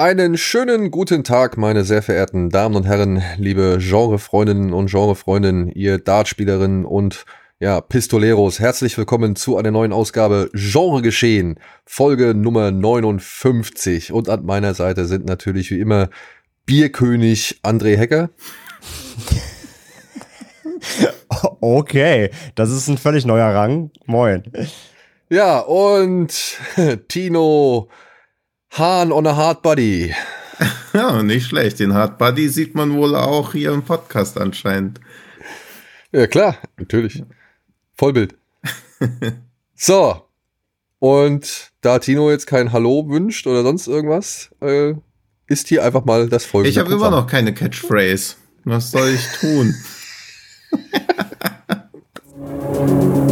Einen schönen guten Tag, meine sehr verehrten Damen und Herren, liebe Genrefreundinnen und Genrefreundinnen, ihr Dartspielerinnen und ja, Pistoleros. Herzlich willkommen zu einer neuen Ausgabe Genre Geschehen, Folge Nummer 59. Und an meiner Seite sind natürlich wie immer Bierkönig André Hecker. Okay, das ist ein völlig neuer Rang. Moin. Ja, und Tino Hahn on a Hard Body. Ja, nicht schlecht. Den Hard Body sieht man wohl auch hier im Podcast anscheinend. Ja, klar, natürlich. Vollbild. so. Und da Tino jetzt kein Hallo wünscht oder sonst irgendwas, äh, ist hier einfach mal das folgende. Ich habe immer noch keine Catchphrase. Was soll ich tun?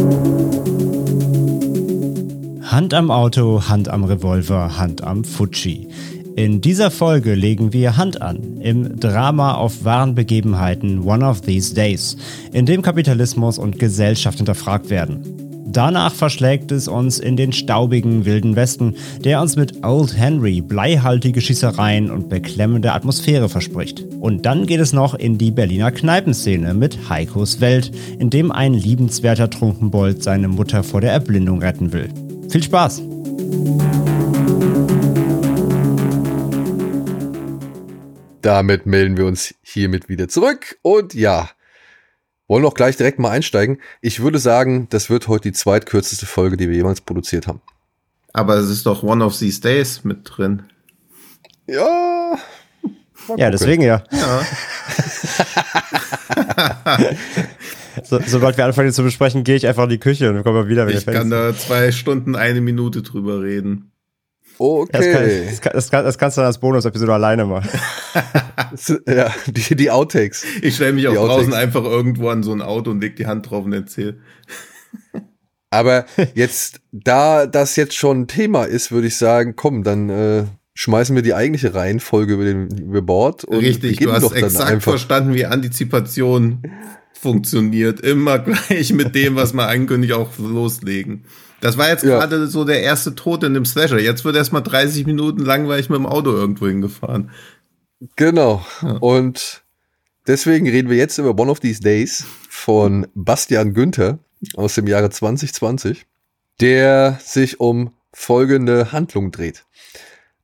Hand am Auto, Hand am Revolver, Hand am Fuji. In dieser Folge legen wir Hand an im Drama auf wahren Begebenheiten One of These Days, in dem Kapitalismus und Gesellschaft hinterfragt werden. Danach verschlägt es uns in den staubigen wilden Westen, der uns mit Old Henry bleihaltige Schießereien und beklemmende Atmosphäre verspricht. Und dann geht es noch in die Berliner Kneipenszene mit Heikos Welt, in dem ein liebenswerter Trunkenbold seine Mutter vor der Erblindung retten will. Viel Spaß! Damit melden wir uns hiermit wieder zurück. Und ja, wollen auch gleich direkt mal einsteigen. Ich würde sagen, das wird heute die zweitkürzeste Folge, die wir jemals produziert haben. Aber es ist doch One of These Days mit drin. Ja. Ja, deswegen ja. Ja. So, sobald wir anfangen zu besprechen, gehe ich einfach in die Küche und komme wieder, wenn Ich kann da zwei Stunden, eine Minute drüber reden. Okay. Das, kann, das, kann, das, kann, das kannst du dann als Bonus-Episode alleine machen. ja, die, die Outtakes. Ich stelle mich auch Die draußen Outtakes. einfach irgendwo an so ein Auto und leg die Hand drauf und erzähl. Aber jetzt, da das jetzt schon ein Thema ist, würde ich sagen, komm, dann äh, schmeißen wir die eigentliche Reihenfolge über, den, über Bord. Und Richtig, du hast exakt einfach. verstanden, wie Antizipation funktioniert. Immer gleich mit dem, was man ankündigt, auch loslegen. Das war jetzt Ja. gerade so der erste Tod in dem Slasher. Jetzt wird erstmal 30 Minuten langweilig mit dem Auto irgendwo hingefahren. Genau. Und deswegen reden wir jetzt über One of These Days von Bastian Günther aus dem Jahre 2020, der sich um folgende Handlung dreht.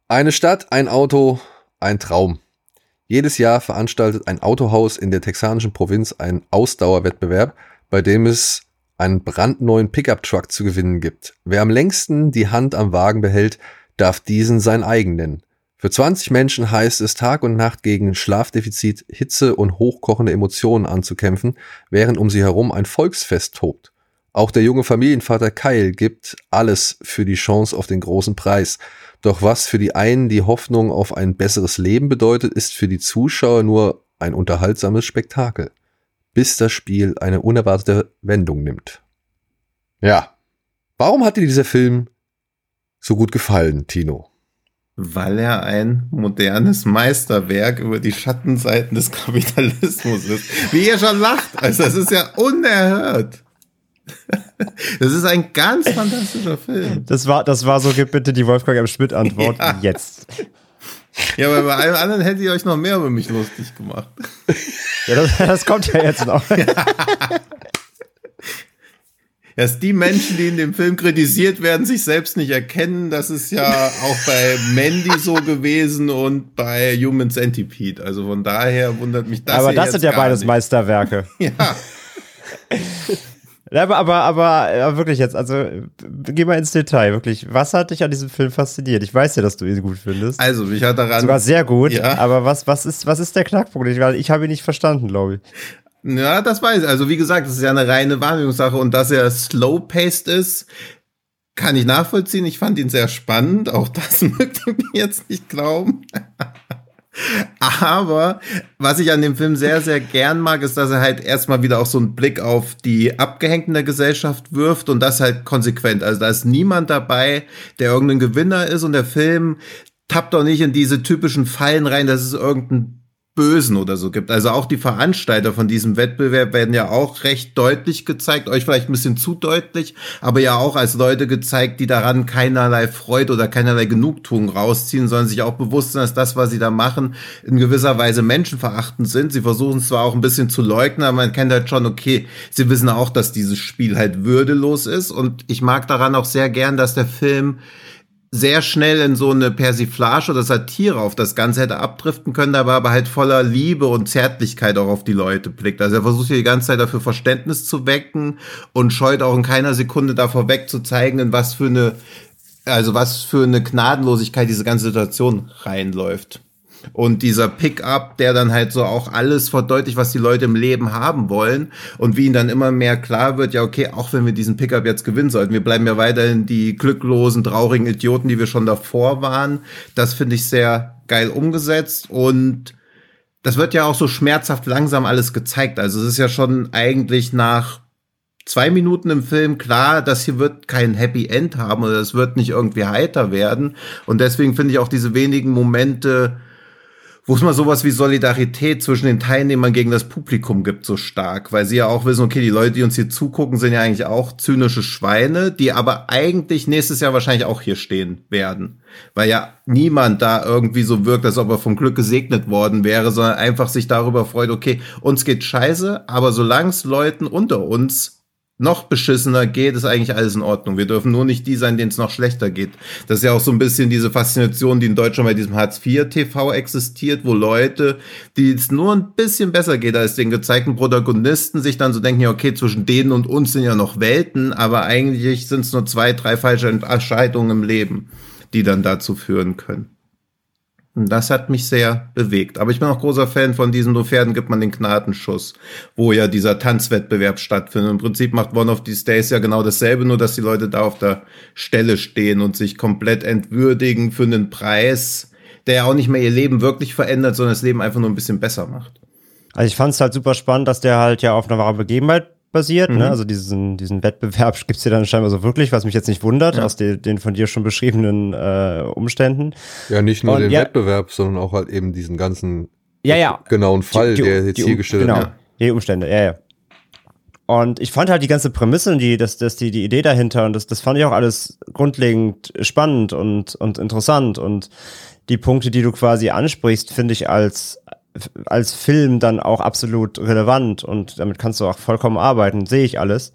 Eine Stadt, ein Auto, ein Traum. Jedes Jahr veranstaltet ein Autohaus in der texanischen Provinz einen Ausdauerwettbewerb, bei dem es einen brandneuen Pickup-Truck zu gewinnen gibt. Wer am längsten die Hand am Wagen behält, darf diesen sein eigen nennen. Für 20 Menschen heißt es Tag und Nacht gegen Schlafdefizit, Hitze und hochkochende Emotionen anzukämpfen, während um sie herum ein Volksfest tobt. Auch der junge Familienvater Kyle gibt alles für die Chance auf den großen Preis. Doch was für die einen die Hoffnung auf ein besseres Leben bedeutet, ist für die Zuschauer nur ein unterhaltsames Spektakel. Bis das Spiel eine unerwartete Wendung nimmt. Ja. Warum hat dir dieser Film so gut gefallen, Tino? Weil er ein modernes Meisterwerk über die Schattenseiten des Kapitalismus ist. Wie ihr schon lacht. Also, das ist ja unerhört. Das ist ein ganz fantastischer Film. Das war, das war so, gib bitte die Wolfgang M. Schmidt-Antwort Ja. jetzt. Ja, aber bei allem anderen hätte ich euch noch mehr über mich lustig gemacht. Ja, das, das kommt ja jetzt noch. Dass die Menschen, die in dem Film kritisiert werden, sich selbst nicht erkennen, das ist ja auch bei Mandy so gewesen und bei Human Centipede. Also von daher wundert mich das aber das sind ja beides nicht. Meisterwerke. Ja, Ja, Aber, aber, aber, wirklich jetzt, also geh mal ins Detail, wirklich. Was hat dich an diesem Film fasziniert? Ich weiß ja, dass du ihn gut findest. also mich hat daran Sogar sehr gut, Ja. aber was, was, ist, was ist der Knackpunkt? Ich, ich habe ihn nicht verstanden, glaube ich. Ja, das weiß ich. Also wie gesagt, das ist ja eine reine Wahrnehmungssache und dass er slow-paced ist, kann ich nachvollziehen. Ich fand ihn sehr spannend. Auch das möchte ich mir jetzt nicht glauben. Aber was ich an dem Film sehr, sehr gern mag, ist, dass er halt erstmal wieder auch so einen Blick auf die Abgehängten der Gesellschaft wirft und das halt konsequent. Also da ist niemand dabei, der irgendein Gewinner ist und der Film tappt doch nicht in diese typischen Fallen rein, dass es irgendein Bösen oder so gibt. Also auch die Veranstalter von diesem Wettbewerb werden ja auch recht deutlich gezeigt, euch vielleicht ein bisschen zu deutlich, aber ja auch als Leute gezeigt, die daran keinerlei Freude oder keinerlei Genugtuung rausziehen, sondern sich auch bewusst sind, dass das, was sie da machen, in gewisser Weise menschenverachtend sind. Sie versuchen zwar auch ein bisschen zu leugnen, aber man kennt halt schon, okay, sie wissen auch, dass dieses Spiel halt würdelos ist und ich mag daran auch sehr gern, dass der Film sehr schnell in so eine Persiflage oder Satire auf das Ganze hätte abdriften können, aber aber halt voller Liebe und Zärtlichkeit auch auf die Leute blickt. Also er versucht hier die ganze Zeit dafür Verständnis zu wecken und scheut auch in keiner Sekunde davor weg zu zeigen, in was für eine, also was für eine Gnadenlosigkeit diese ganze Situation reinläuft. Und dieser Pickup, der dann halt so auch alles verdeutlicht, was die Leute im Leben haben wollen und wie ihnen dann immer mehr klar wird, ja, okay, auch wenn wir diesen Pickup jetzt gewinnen sollten, wir bleiben ja weiterhin die glücklosen, traurigen Idioten, die wir schon davor waren. Das finde ich sehr geil umgesetzt und das wird ja auch so schmerzhaft langsam alles gezeigt. Also es ist ja schon eigentlich nach zwei Minuten im Film klar, dass hier wird kein Happy End haben oder es wird nicht irgendwie heiter werden. Und deswegen finde ich auch diese wenigen Momente wo es mal sowas wie Solidarität zwischen den Teilnehmern gegen das Publikum gibt, so stark, weil sie ja auch wissen, okay, die Leute, die uns hier zugucken, sind ja eigentlich auch zynische Schweine, die aber eigentlich nächstes Jahr wahrscheinlich auch hier stehen werden, weil ja niemand da irgendwie so wirkt, als ob er vom Glück gesegnet worden wäre, sondern einfach sich darüber freut, okay, uns geht scheiße, aber solange es Leuten unter uns noch beschissener geht, ist eigentlich alles in Ordnung. Wir dürfen nur nicht die sein, denen es noch schlechter geht. Das ist ja auch so ein bisschen diese Faszination, die in Deutschland bei diesem Hartz-IV-TV existiert, wo Leute, die es nur ein bisschen besser geht als den gezeigten Protagonisten, sich dann so denken, ja, okay, zwischen denen und uns sind ja noch Welten, aber eigentlich sind es nur zwei, drei falsche Entscheidungen im Leben, die dann dazu führen können. Und das hat mich sehr bewegt. Aber ich bin auch großer Fan von diesem, nur Pferden gibt man den Gnadenschuss, wo ja dieser Tanzwettbewerb stattfindet. Im Prinzip macht One of These Days ja genau dasselbe, nur dass die Leute da auf der Stelle stehen und sich komplett entwürdigen für einen Preis, der ja auch nicht mehr ihr Leben wirklich verändert, sondern das Leben einfach nur ein bisschen besser macht. Also ich fand es halt super spannend, dass der halt ja auf einer wahren Begebenheit basiert. Ne? Mhm. Ne? Also diesen, diesen Wettbewerb gibt's hier dann scheinbar so wirklich, was mich jetzt nicht wundert, ja. aus den, den, von dir schon beschriebenen äh, Umständen. Ja, nicht nur Und, den ja, Wettbewerb, sondern auch halt eben diesen ganzen ja, ja. genauen Fall, die, die, der jetzt hier gestellt genau, hat. Die Umstände, ja, ja. Und ich fand halt die ganze Prämisse und die, das, das, die, die Idee dahinter und das, das fand ich auch alles grundlegend spannend und, und interessant und die Punkte, die du quasi ansprichst, finde ich als, als Film dann auch absolut relevant und damit kannst du auch vollkommen arbeiten, sehe ich alles.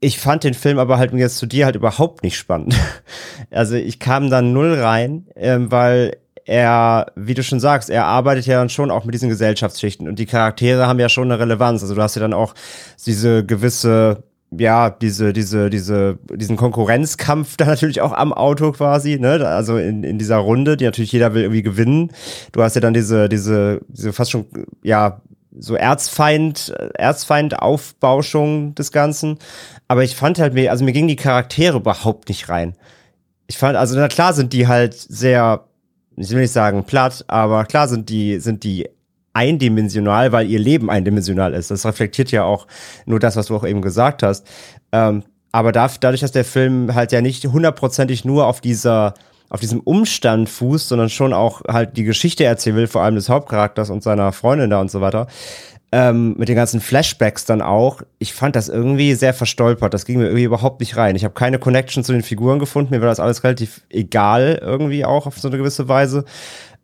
Ich fand den Film aber halt jetzt zu dir halt überhaupt nicht spannend. Also ich kam da null rein, ähm, weil er, wie du schon sagst, er arbeitet ja dann schon auch mit diesen Gesellschaftsschichten und die Charaktere haben ja schon eine Relevanz. Also du hast ja dann auch diese gewisse ja, diese, diese, diese, diesen Konkurrenzkampf da natürlich auch am Auto quasi, ne? Also in, in dieser Runde, die natürlich jeder will irgendwie gewinnen. Du hast ja dann diese, diese, diese fast schon, ja, so Erzfeind, Erzfeind-Aufbauschung des Ganzen. Aber ich fand halt mir, also mir gingen die Charaktere überhaupt nicht rein. Ich fand, also na klar sind die halt sehr, ich will nicht sagen platt, aber klar sind die, sind die eindimensional, weil ihr Leben eindimensional ist. Das reflektiert ja auch nur das, was du auch eben gesagt hast. Ähm, aber da, dadurch, dass der Film halt ja nicht hundertprozentig nur auf dieser auf diesem Umstand fußt, sondern schon auch halt die Geschichte erzählen will, vor allem des Hauptcharakters und seiner Freundin da und so weiter, ähm, mit den ganzen Flashbacks dann auch. Ich fand das irgendwie sehr verstolpert. Das ging mir irgendwie überhaupt nicht rein. Ich habe keine Connection zu den Figuren gefunden. Mir war das alles relativ egal irgendwie auch auf so eine gewisse Weise.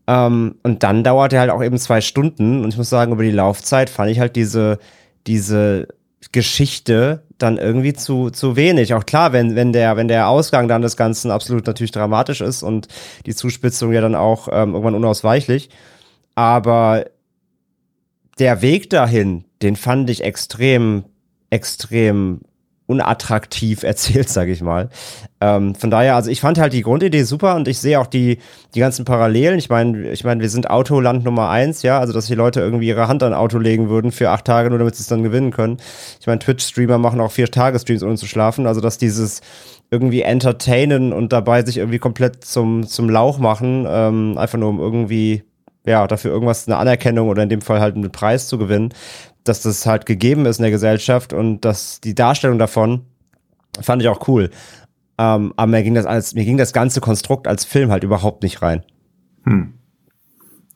Ähm, und dann dauert er halt auch eben zwei Stunden. Und ich muss sagen, über die Laufzeit fand ich halt diese, diese Geschichte dann irgendwie zu, zu wenig. Auch klar, wenn, wenn der, wenn der Ausgang dann des Ganzen absolut natürlich dramatisch ist und die Zuspitzung ja dann auch ähm, irgendwann unausweichlich. Aber der Weg dahin, den fand ich extrem, extrem unattraktiv erzählt, sage ich mal. Ähm, von daher, also ich fand halt die Grundidee super und ich sehe auch die, die ganzen Parallelen. Ich meine, ich meine, wir sind Autoland Nummer eins, ja, also dass die Leute irgendwie ihre Hand an Auto legen würden für acht Tage, nur damit sie es dann gewinnen können. Ich meine, Twitch-Streamer machen auch vier Tage-Streams, ohne zu schlafen. Also dass dieses irgendwie entertainen und dabei sich irgendwie komplett zum, zum Lauch machen, ähm, einfach nur um irgendwie ja, dafür irgendwas, eine Anerkennung oder in dem Fall halt einen Preis zu gewinnen, dass das halt gegeben ist in der Gesellschaft und dass die Darstellung davon fand ich auch cool. Ähm, aber mir ging das als, mir ging das ganze Konstrukt als Film halt überhaupt nicht rein. Hm.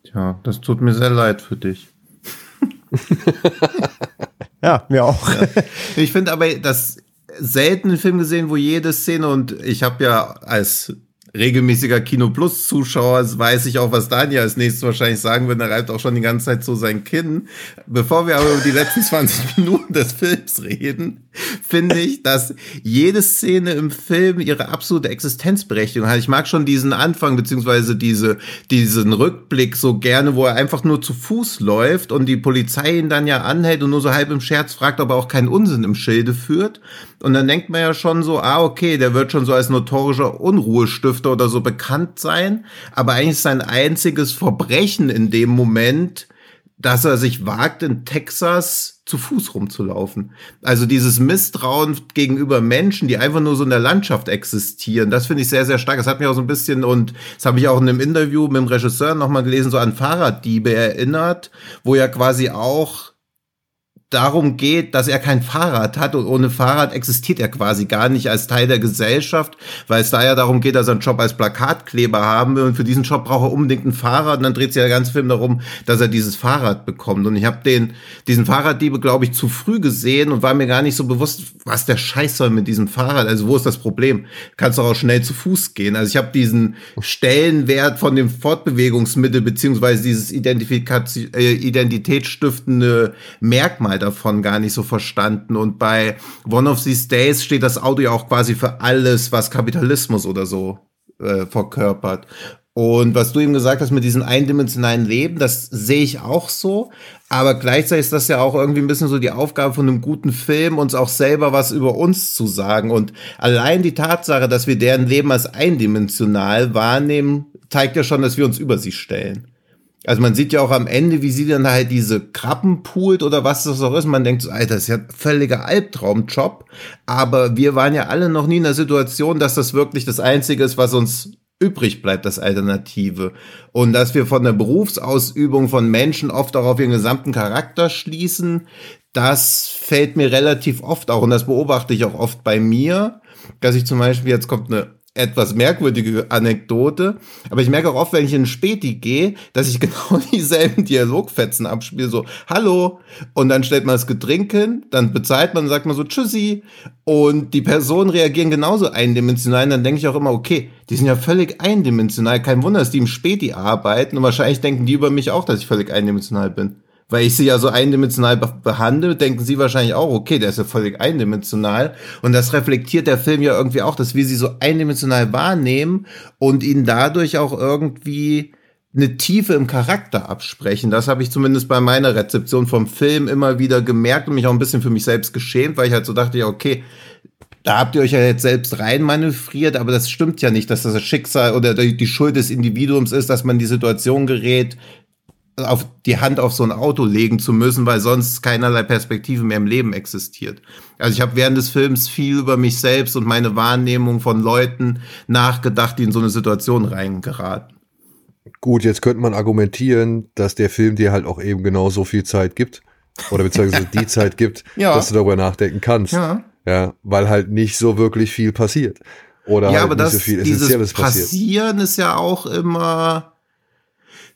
Tja, das tut mir sehr leid für dich. ja, mir auch. Ja. Ich finde aber, dass selten einen Film gesehen, wo jede Szene und ich habe ja als regelmäßiger Kino Plus Zuschauer weiß ich auch, was Daniel als nächstes wahrscheinlich sagen wird. Er reibt auch schon die ganze Zeit so sein Kinn. Bevor wir aber über die letzten 20 Minuten des Films reden, finde ich, dass jede Szene im Film ihre absolute Existenzberechtigung hat. Ich mag schon diesen Anfang beziehungsweise diese, diesen Rückblick so gerne, wo er einfach nur zu Fuß läuft und die Polizei ihn dann ja anhält und nur so halb im Scherz fragt, ob er auch keinen Unsinn im Schilde führt. Und dann denkt man ja schon so, ah, okay, der wird schon so als notorischer Unruhestifter oder so bekannt sein. Aber eigentlich ist sein einziges Verbrechen in dem Moment, dass er sich wagt, in Texas zu Fuß rumzulaufen. Also dieses Misstrauen gegenüber Menschen, die einfach nur so in der Landschaft existieren, das finde ich sehr, sehr stark. Das hat mich auch so ein bisschen, und das habe ich auch in einem Interview mit dem Regisseur nochmal gelesen, so an Fahrraddiebe erinnert, wo ja quasi auch darum geht, dass er kein Fahrrad hat und ohne Fahrrad existiert er quasi gar nicht als Teil der Gesellschaft, weil es da ja darum geht, dass er einen Job als Plakatkleber haben will und für diesen Job braucht er unbedingt ein Fahrrad und dann dreht sich der ganze Film darum, dass er dieses Fahrrad bekommt und ich habe den diesen Fahrraddiebe glaube ich zu früh gesehen und war mir gar nicht so bewusst, was der Scheiß soll mit diesem Fahrrad, also wo ist das Problem? Kannst doch auch schnell zu Fuß gehen. Also ich habe diesen Stellenwert von dem Fortbewegungsmittel beziehungsweise dieses Identifikation äh, identitätsstiftende Merkmal davon gar nicht so verstanden. Und bei One of These Days steht das Auto ja auch quasi für alles, was Kapitalismus oder so äh, verkörpert. Und was du eben gesagt hast mit diesem eindimensionalen Leben, das sehe ich auch so. Aber gleichzeitig ist das ja auch irgendwie ein bisschen so die Aufgabe von einem guten Film, uns auch selber was über uns zu sagen. Und allein die Tatsache, dass wir deren Leben als eindimensional wahrnehmen, zeigt ja schon, dass wir uns über sie stellen. Also man sieht ja auch am Ende, wie sie dann halt diese Krabben poolt oder was das auch ist. Man denkt so, Alter, das ist ja ein völliger Albtraumjob. Aber wir waren ja alle noch nie in der Situation, dass das wirklich das Einzige ist, was uns übrig bleibt, das Alternative. Und dass wir von der Berufsausübung von Menschen oft auch auf ihren gesamten Charakter schließen, das fällt mir relativ oft auch. Und das beobachte ich auch oft bei mir, dass ich zum Beispiel, jetzt kommt eine etwas merkwürdige Anekdote, aber ich merke auch oft, wenn ich in Späti gehe, dass ich genau dieselben Dialogfetzen abspiele, so Hallo und dann stellt man das Getränk hin, dann bezahlt man, sagt man so Tschüssi und die Personen reagieren genauso eindimensional und dann denke ich auch immer, okay, die sind ja völlig eindimensional, kein Wunder, dass die im Späti arbeiten und wahrscheinlich denken die über mich auch, dass ich völlig eindimensional bin weil ich sie ja so eindimensional behandle, denken sie wahrscheinlich auch, okay, der ist ja völlig eindimensional. Und das reflektiert der Film ja irgendwie auch, dass wir sie so eindimensional wahrnehmen und ihnen dadurch auch irgendwie eine Tiefe im Charakter absprechen. Das habe ich zumindest bei meiner Rezeption vom Film immer wieder gemerkt und mich auch ein bisschen für mich selbst geschämt, weil ich halt so dachte, ja, okay, da habt ihr euch ja jetzt selbst reinmanövriert, aber das stimmt ja nicht, dass das, das Schicksal oder die Schuld des Individuums ist, dass man in die Situation gerät, auf die Hand auf so ein Auto legen zu müssen, weil sonst keinerlei Perspektive mehr im Leben existiert. Also ich habe während des Films viel über mich selbst und meine Wahrnehmung von Leuten nachgedacht, die in so eine Situation reingeraten. Gut, jetzt könnte man argumentieren, dass der Film dir halt auch eben genau so viel Zeit gibt oder beziehungsweise die Zeit gibt, ja. dass du darüber nachdenken kannst. Ja. ja, weil halt nicht so wirklich viel passiert oder ja, halt aber nicht das, so viel Essentielles passiert. Passieren ist ja auch immer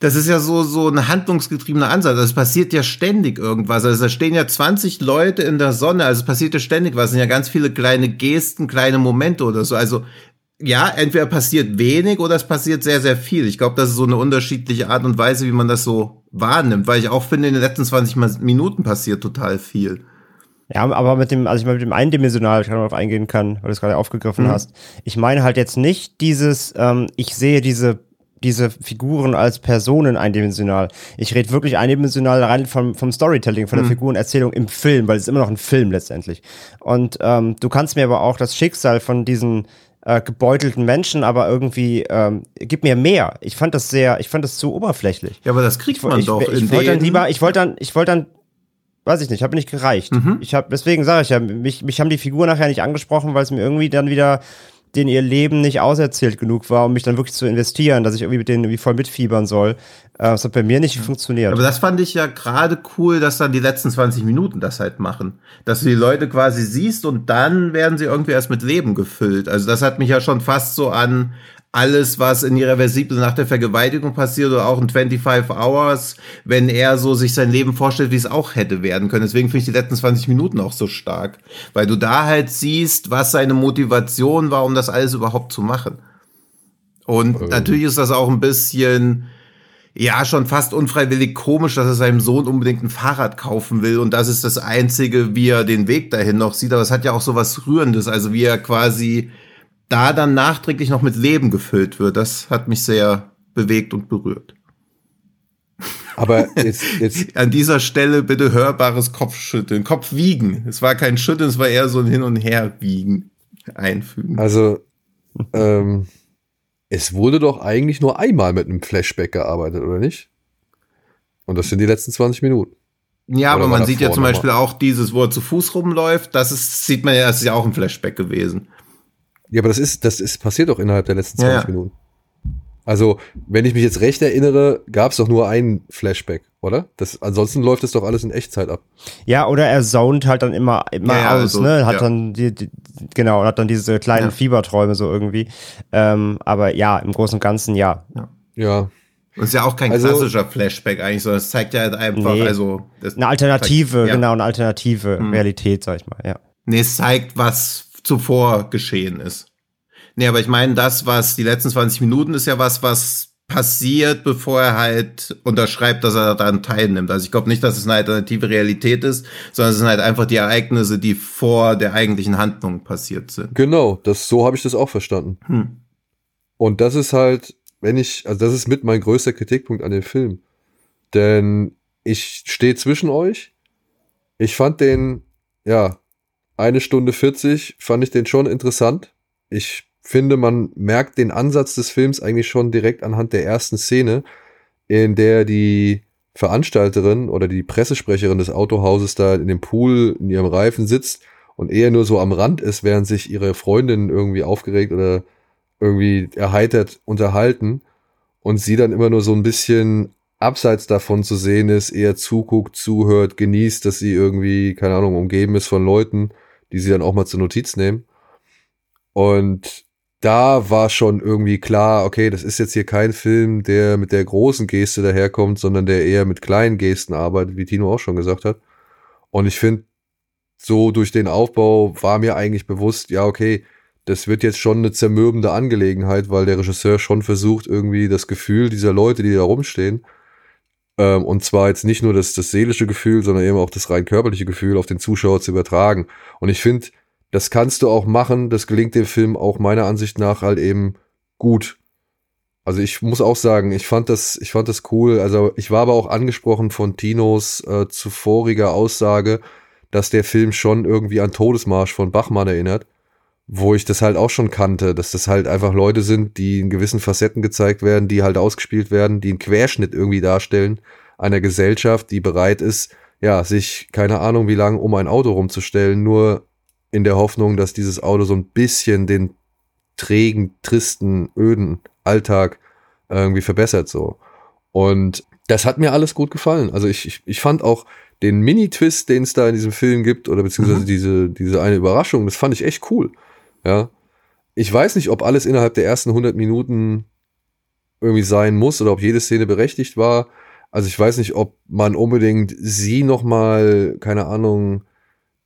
das ist ja so, so ein handlungsgetriebener Ansatz. Also es passiert ja ständig irgendwas. Also da stehen ja 20 Leute in der Sonne. Also es passiert ja ständig was. Es sind ja ganz viele kleine Gesten, kleine Momente oder so. Also ja, entweder passiert wenig oder es passiert sehr, sehr viel. Ich glaube, das ist so eine unterschiedliche Art und Weise, wie man das so wahrnimmt, weil ich auch finde, in den letzten 20 Minuten passiert total viel. Ja, aber mit dem, also ich meine, mit dem eindimensional, ich kann darauf eingehen kann, weil du es gerade aufgegriffen mhm. hast. Ich meine halt jetzt nicht dieses, ähm, ich sehe diese diese Figuren als Personen eindimensional. Ich rede wirklich eindimensional rein vom, vom Storytelling, von der mhm. Figurenerzählung im Film, weil es ist immer noch ein Film letztendlich. Und ähm, du kannst mir aber auch das Schicksal von diesen äh, gebeutelten Menschen, aber irgendwie ähm, gib mir mehr. Ich fand das sehr, ich fand das zu oberflächlich. Ja, aber das kriegt man ich, doch. Ich, ich wollte dann lieber, ich wollte dann, ich wollte dann weiß ich nicht, habe nicht gereicht. Mhm. Ich habe deswegen sage ich ja, mich, mich haben die Figuren nachher nicht angesprochen, weil es mir irgendwie dann wieder denen ihr Leben nicht auserzählt genug war, um mich dann wirklich zu investieren, dass ich irgendwie mit denen irgendwie voll mitfiebern soll. Äh, das hat bei mir nicht funktioniert. Aber das fand ich ja gerade cool, dass dann die letzten 20 Minuten das halt machen. Dass du die Leute quasi siehst und dann werden sie irgendwie erst mit Leben gefüllt. Also das hat mich ja schon fast so an alles, was in Irreversible nach der Vergewaltigung passiert oder auch in 25 Hours, wenn er so sich sein Leben vorstellt, wie es auch hätte werden können. Deswegen finde ich die letzten 20 Minuten auch so stark, weil du da halt siehst, was seine Motivation war, um das alles überhaupt zu machen. Und Ähm. natürlich ist das auch ein bisschen, ja, schon fast unfreiwillig komisch, dass er seinem Sohn unbedingt ein Fahrrad kaufen will. Und das ist das Einzige, wie er den Weg dahin noch sieht. Aber es hat ja auch so was Rührendes. Also wie er quasi da dann nachträglich noch mit Leben gefüllt wird. Das hat mich sehr bewegt und berührt. Aber jetzt, jetzt, An dieser Stelle bitte hörbares Kopfschütteln. Kopfwiegen. Es war kein Schütteln, es war eher so ein Hin- und Herwiegen einfügen. also, ähm, es wurde doch eigentlich nur einmal mit einem Flashback gearbeitet, oder nicht? Und das sind die letzten 20 Minuten. Ja, Oder aber man sieht ja zum Beispiel auch dieses, wo er zu Fuß rumläuft. Das ist, sieht man ja, das ist ja auch ein Flashback gewesen. Ja, aber das ist, das ist passiert doch innerhalb der letzten 20 Ja. Minuten. Also, wenn ich mich jetzt recht erinnere, gab es doch nur einen Flashback, oder? Das, ansonsten läuft es doch alles in Echtzeit ab. Ja, oder er zont halt dann immer, immer Ja, aus, also, ne? Hat ja. dann die, die, genau, hat dann diese kleinen Ja. Fieberträume so irgendwie. Ähm, aber ja, im Großen und Ganzen ja. Ja. Und ist ja auch kein Also- klassischer Flashback eigentlich, sondern es zeigt ja halt einfach, Nee. also. Das Eine Alternative, Ja. genau, eine alternative Mhm. Realität, sag ich mal, ja. Nee, es zeigt, was zuvor geschehen ist. Nee, aber ich meine, das, was die letzten 20 Minuten ist ja was, was passiert, bevor er halt unterschreibt, dass er daran teilnimmt. Also ich glaube nicht, dass es eine alternative Realität ist, sondern es sind halt einfach die Ereignisse, die vor der eigentlichen Handlung passiert sind. Genau, das, so habe ich das auch verstanden. Hm. Und das ist halt, wenn ich, also das ist mit mein größter Kritikpunkt an dem Film. Denn ich stehe zwischen euch. Ich fand den, ja, eine Stunde 40 fand ich den schon interessant. Ich finde, man merkt den Ansatz des Films eigentlich schon direkt anhand der ersten Szene, in der die Veranstalterin oder die Pressesprecherin des Autohauses da in dem Pool in ihrem Reifen sitzt und eher nur so am Rand ist, während sich ihre Freundin irgendwie aufgeregt oder irgendwie erheitert unterhalten und sie dann immer nur so ein bisschen abseits davon zu sehen ist, eher zuguckt, zuhört, genießt, dass sie irgendwie, keine Ahnung, umgeben ist von Leuten, die sie dann auch mal zur Notiz nehmen. Und da war schon irgendwie klar, okay, das ist jetzt hier kein Film, der mit der großen Geste daherkommt, sondern der eher mit kleinen Gesten arbeitet, wie Tino auch schon gesagt hat. Und ich finde, so durch den Aufbau war mir eigentlich bewusst, ja, okay, das wird jetzt schon eine zermürbende Angelegenheit, weil der Regisseur schon versucht, irgendwie das Gefühl dieser Leute, die da rumstehen, ähm, und zwar jetzt nicht nur das, das seelische Gefühl, sondern eben auch das rein körperliche Gefühl auf den Zuschauer zu übertragen. Und ich finde, das kannst du auch machen, das gelingt dem Film auch meiner Ansicht nach halt eben gut. Also ich muss auch sagen, ich fand das, ich fand das cool. Also ich war aber auch angesprochen von Tinos äh, zuvoriger Aussage, dass der Film schon irgendwie an Todesmarsch von Bachmann erinnert, wo ich das halt auch schon kannte, dass das halt einfach Leute sind, die in gewissen Facetten gezeigt werden, die halt ausgespielt werden, die einen Querschnitt irgendwie darstellen einer Gesellschaft, die bereit ist, ja, sich keine Ahnung wie lang um ein Auto rumzustellen, nur in der Hoffnung, dass dieses Auto so ein bisschen den trägen, tristen, öden Alltag irgendwie verbessert so. Und das hat mir alles gut gefallen. Also ich, ich, ich fand auch den Mini-Twist, den es da in diesem Film gibt, oder beziehungsweise Mhm. diese, diese eine Überraschung, das fand ich echt cool. Ja. Ich weiß nicht, ob alles innerhalb der ersten 100 Minuten irgendwie sein muss oder ob jede Szene berechtigt war. Also ich weiß nicht, ob man unbedingt sie noch mal, keine Ahnung,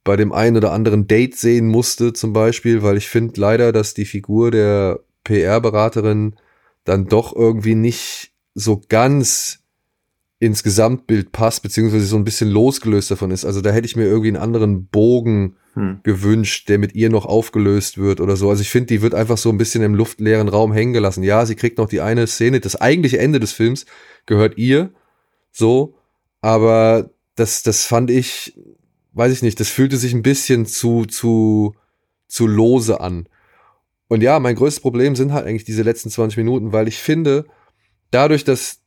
bei dem einen oder anderen Date sehen musste zum Beispiel, weil ich finde leider, dass die Figur der PR-Beraterin dann doch irgendwie nicht so ganz ins Gesamtbild passt, beziehungsweise so ein bisschen losgelöst davon ist. Also da hätte ich mir irgendwie einen anderen Bogen Hm. gewünscht, der mit ihr noch aufgelöst wird oder so. Also ich finde, die wird einfach so ein bisschen im luftleeren Raum hängen gelassen. Ja, sie kriegt noch die eine Szene, das eigentliche Ende des Films gehört ihr, so, aber das, das fand ich, weiß ich nicht, das fühlte sich ein bisschen zu, zu, zu lose an. Und ja, mein größtes Problem sind halt eigentlich diese letzten 20 Minuten, weil ich finde, dadurch, dass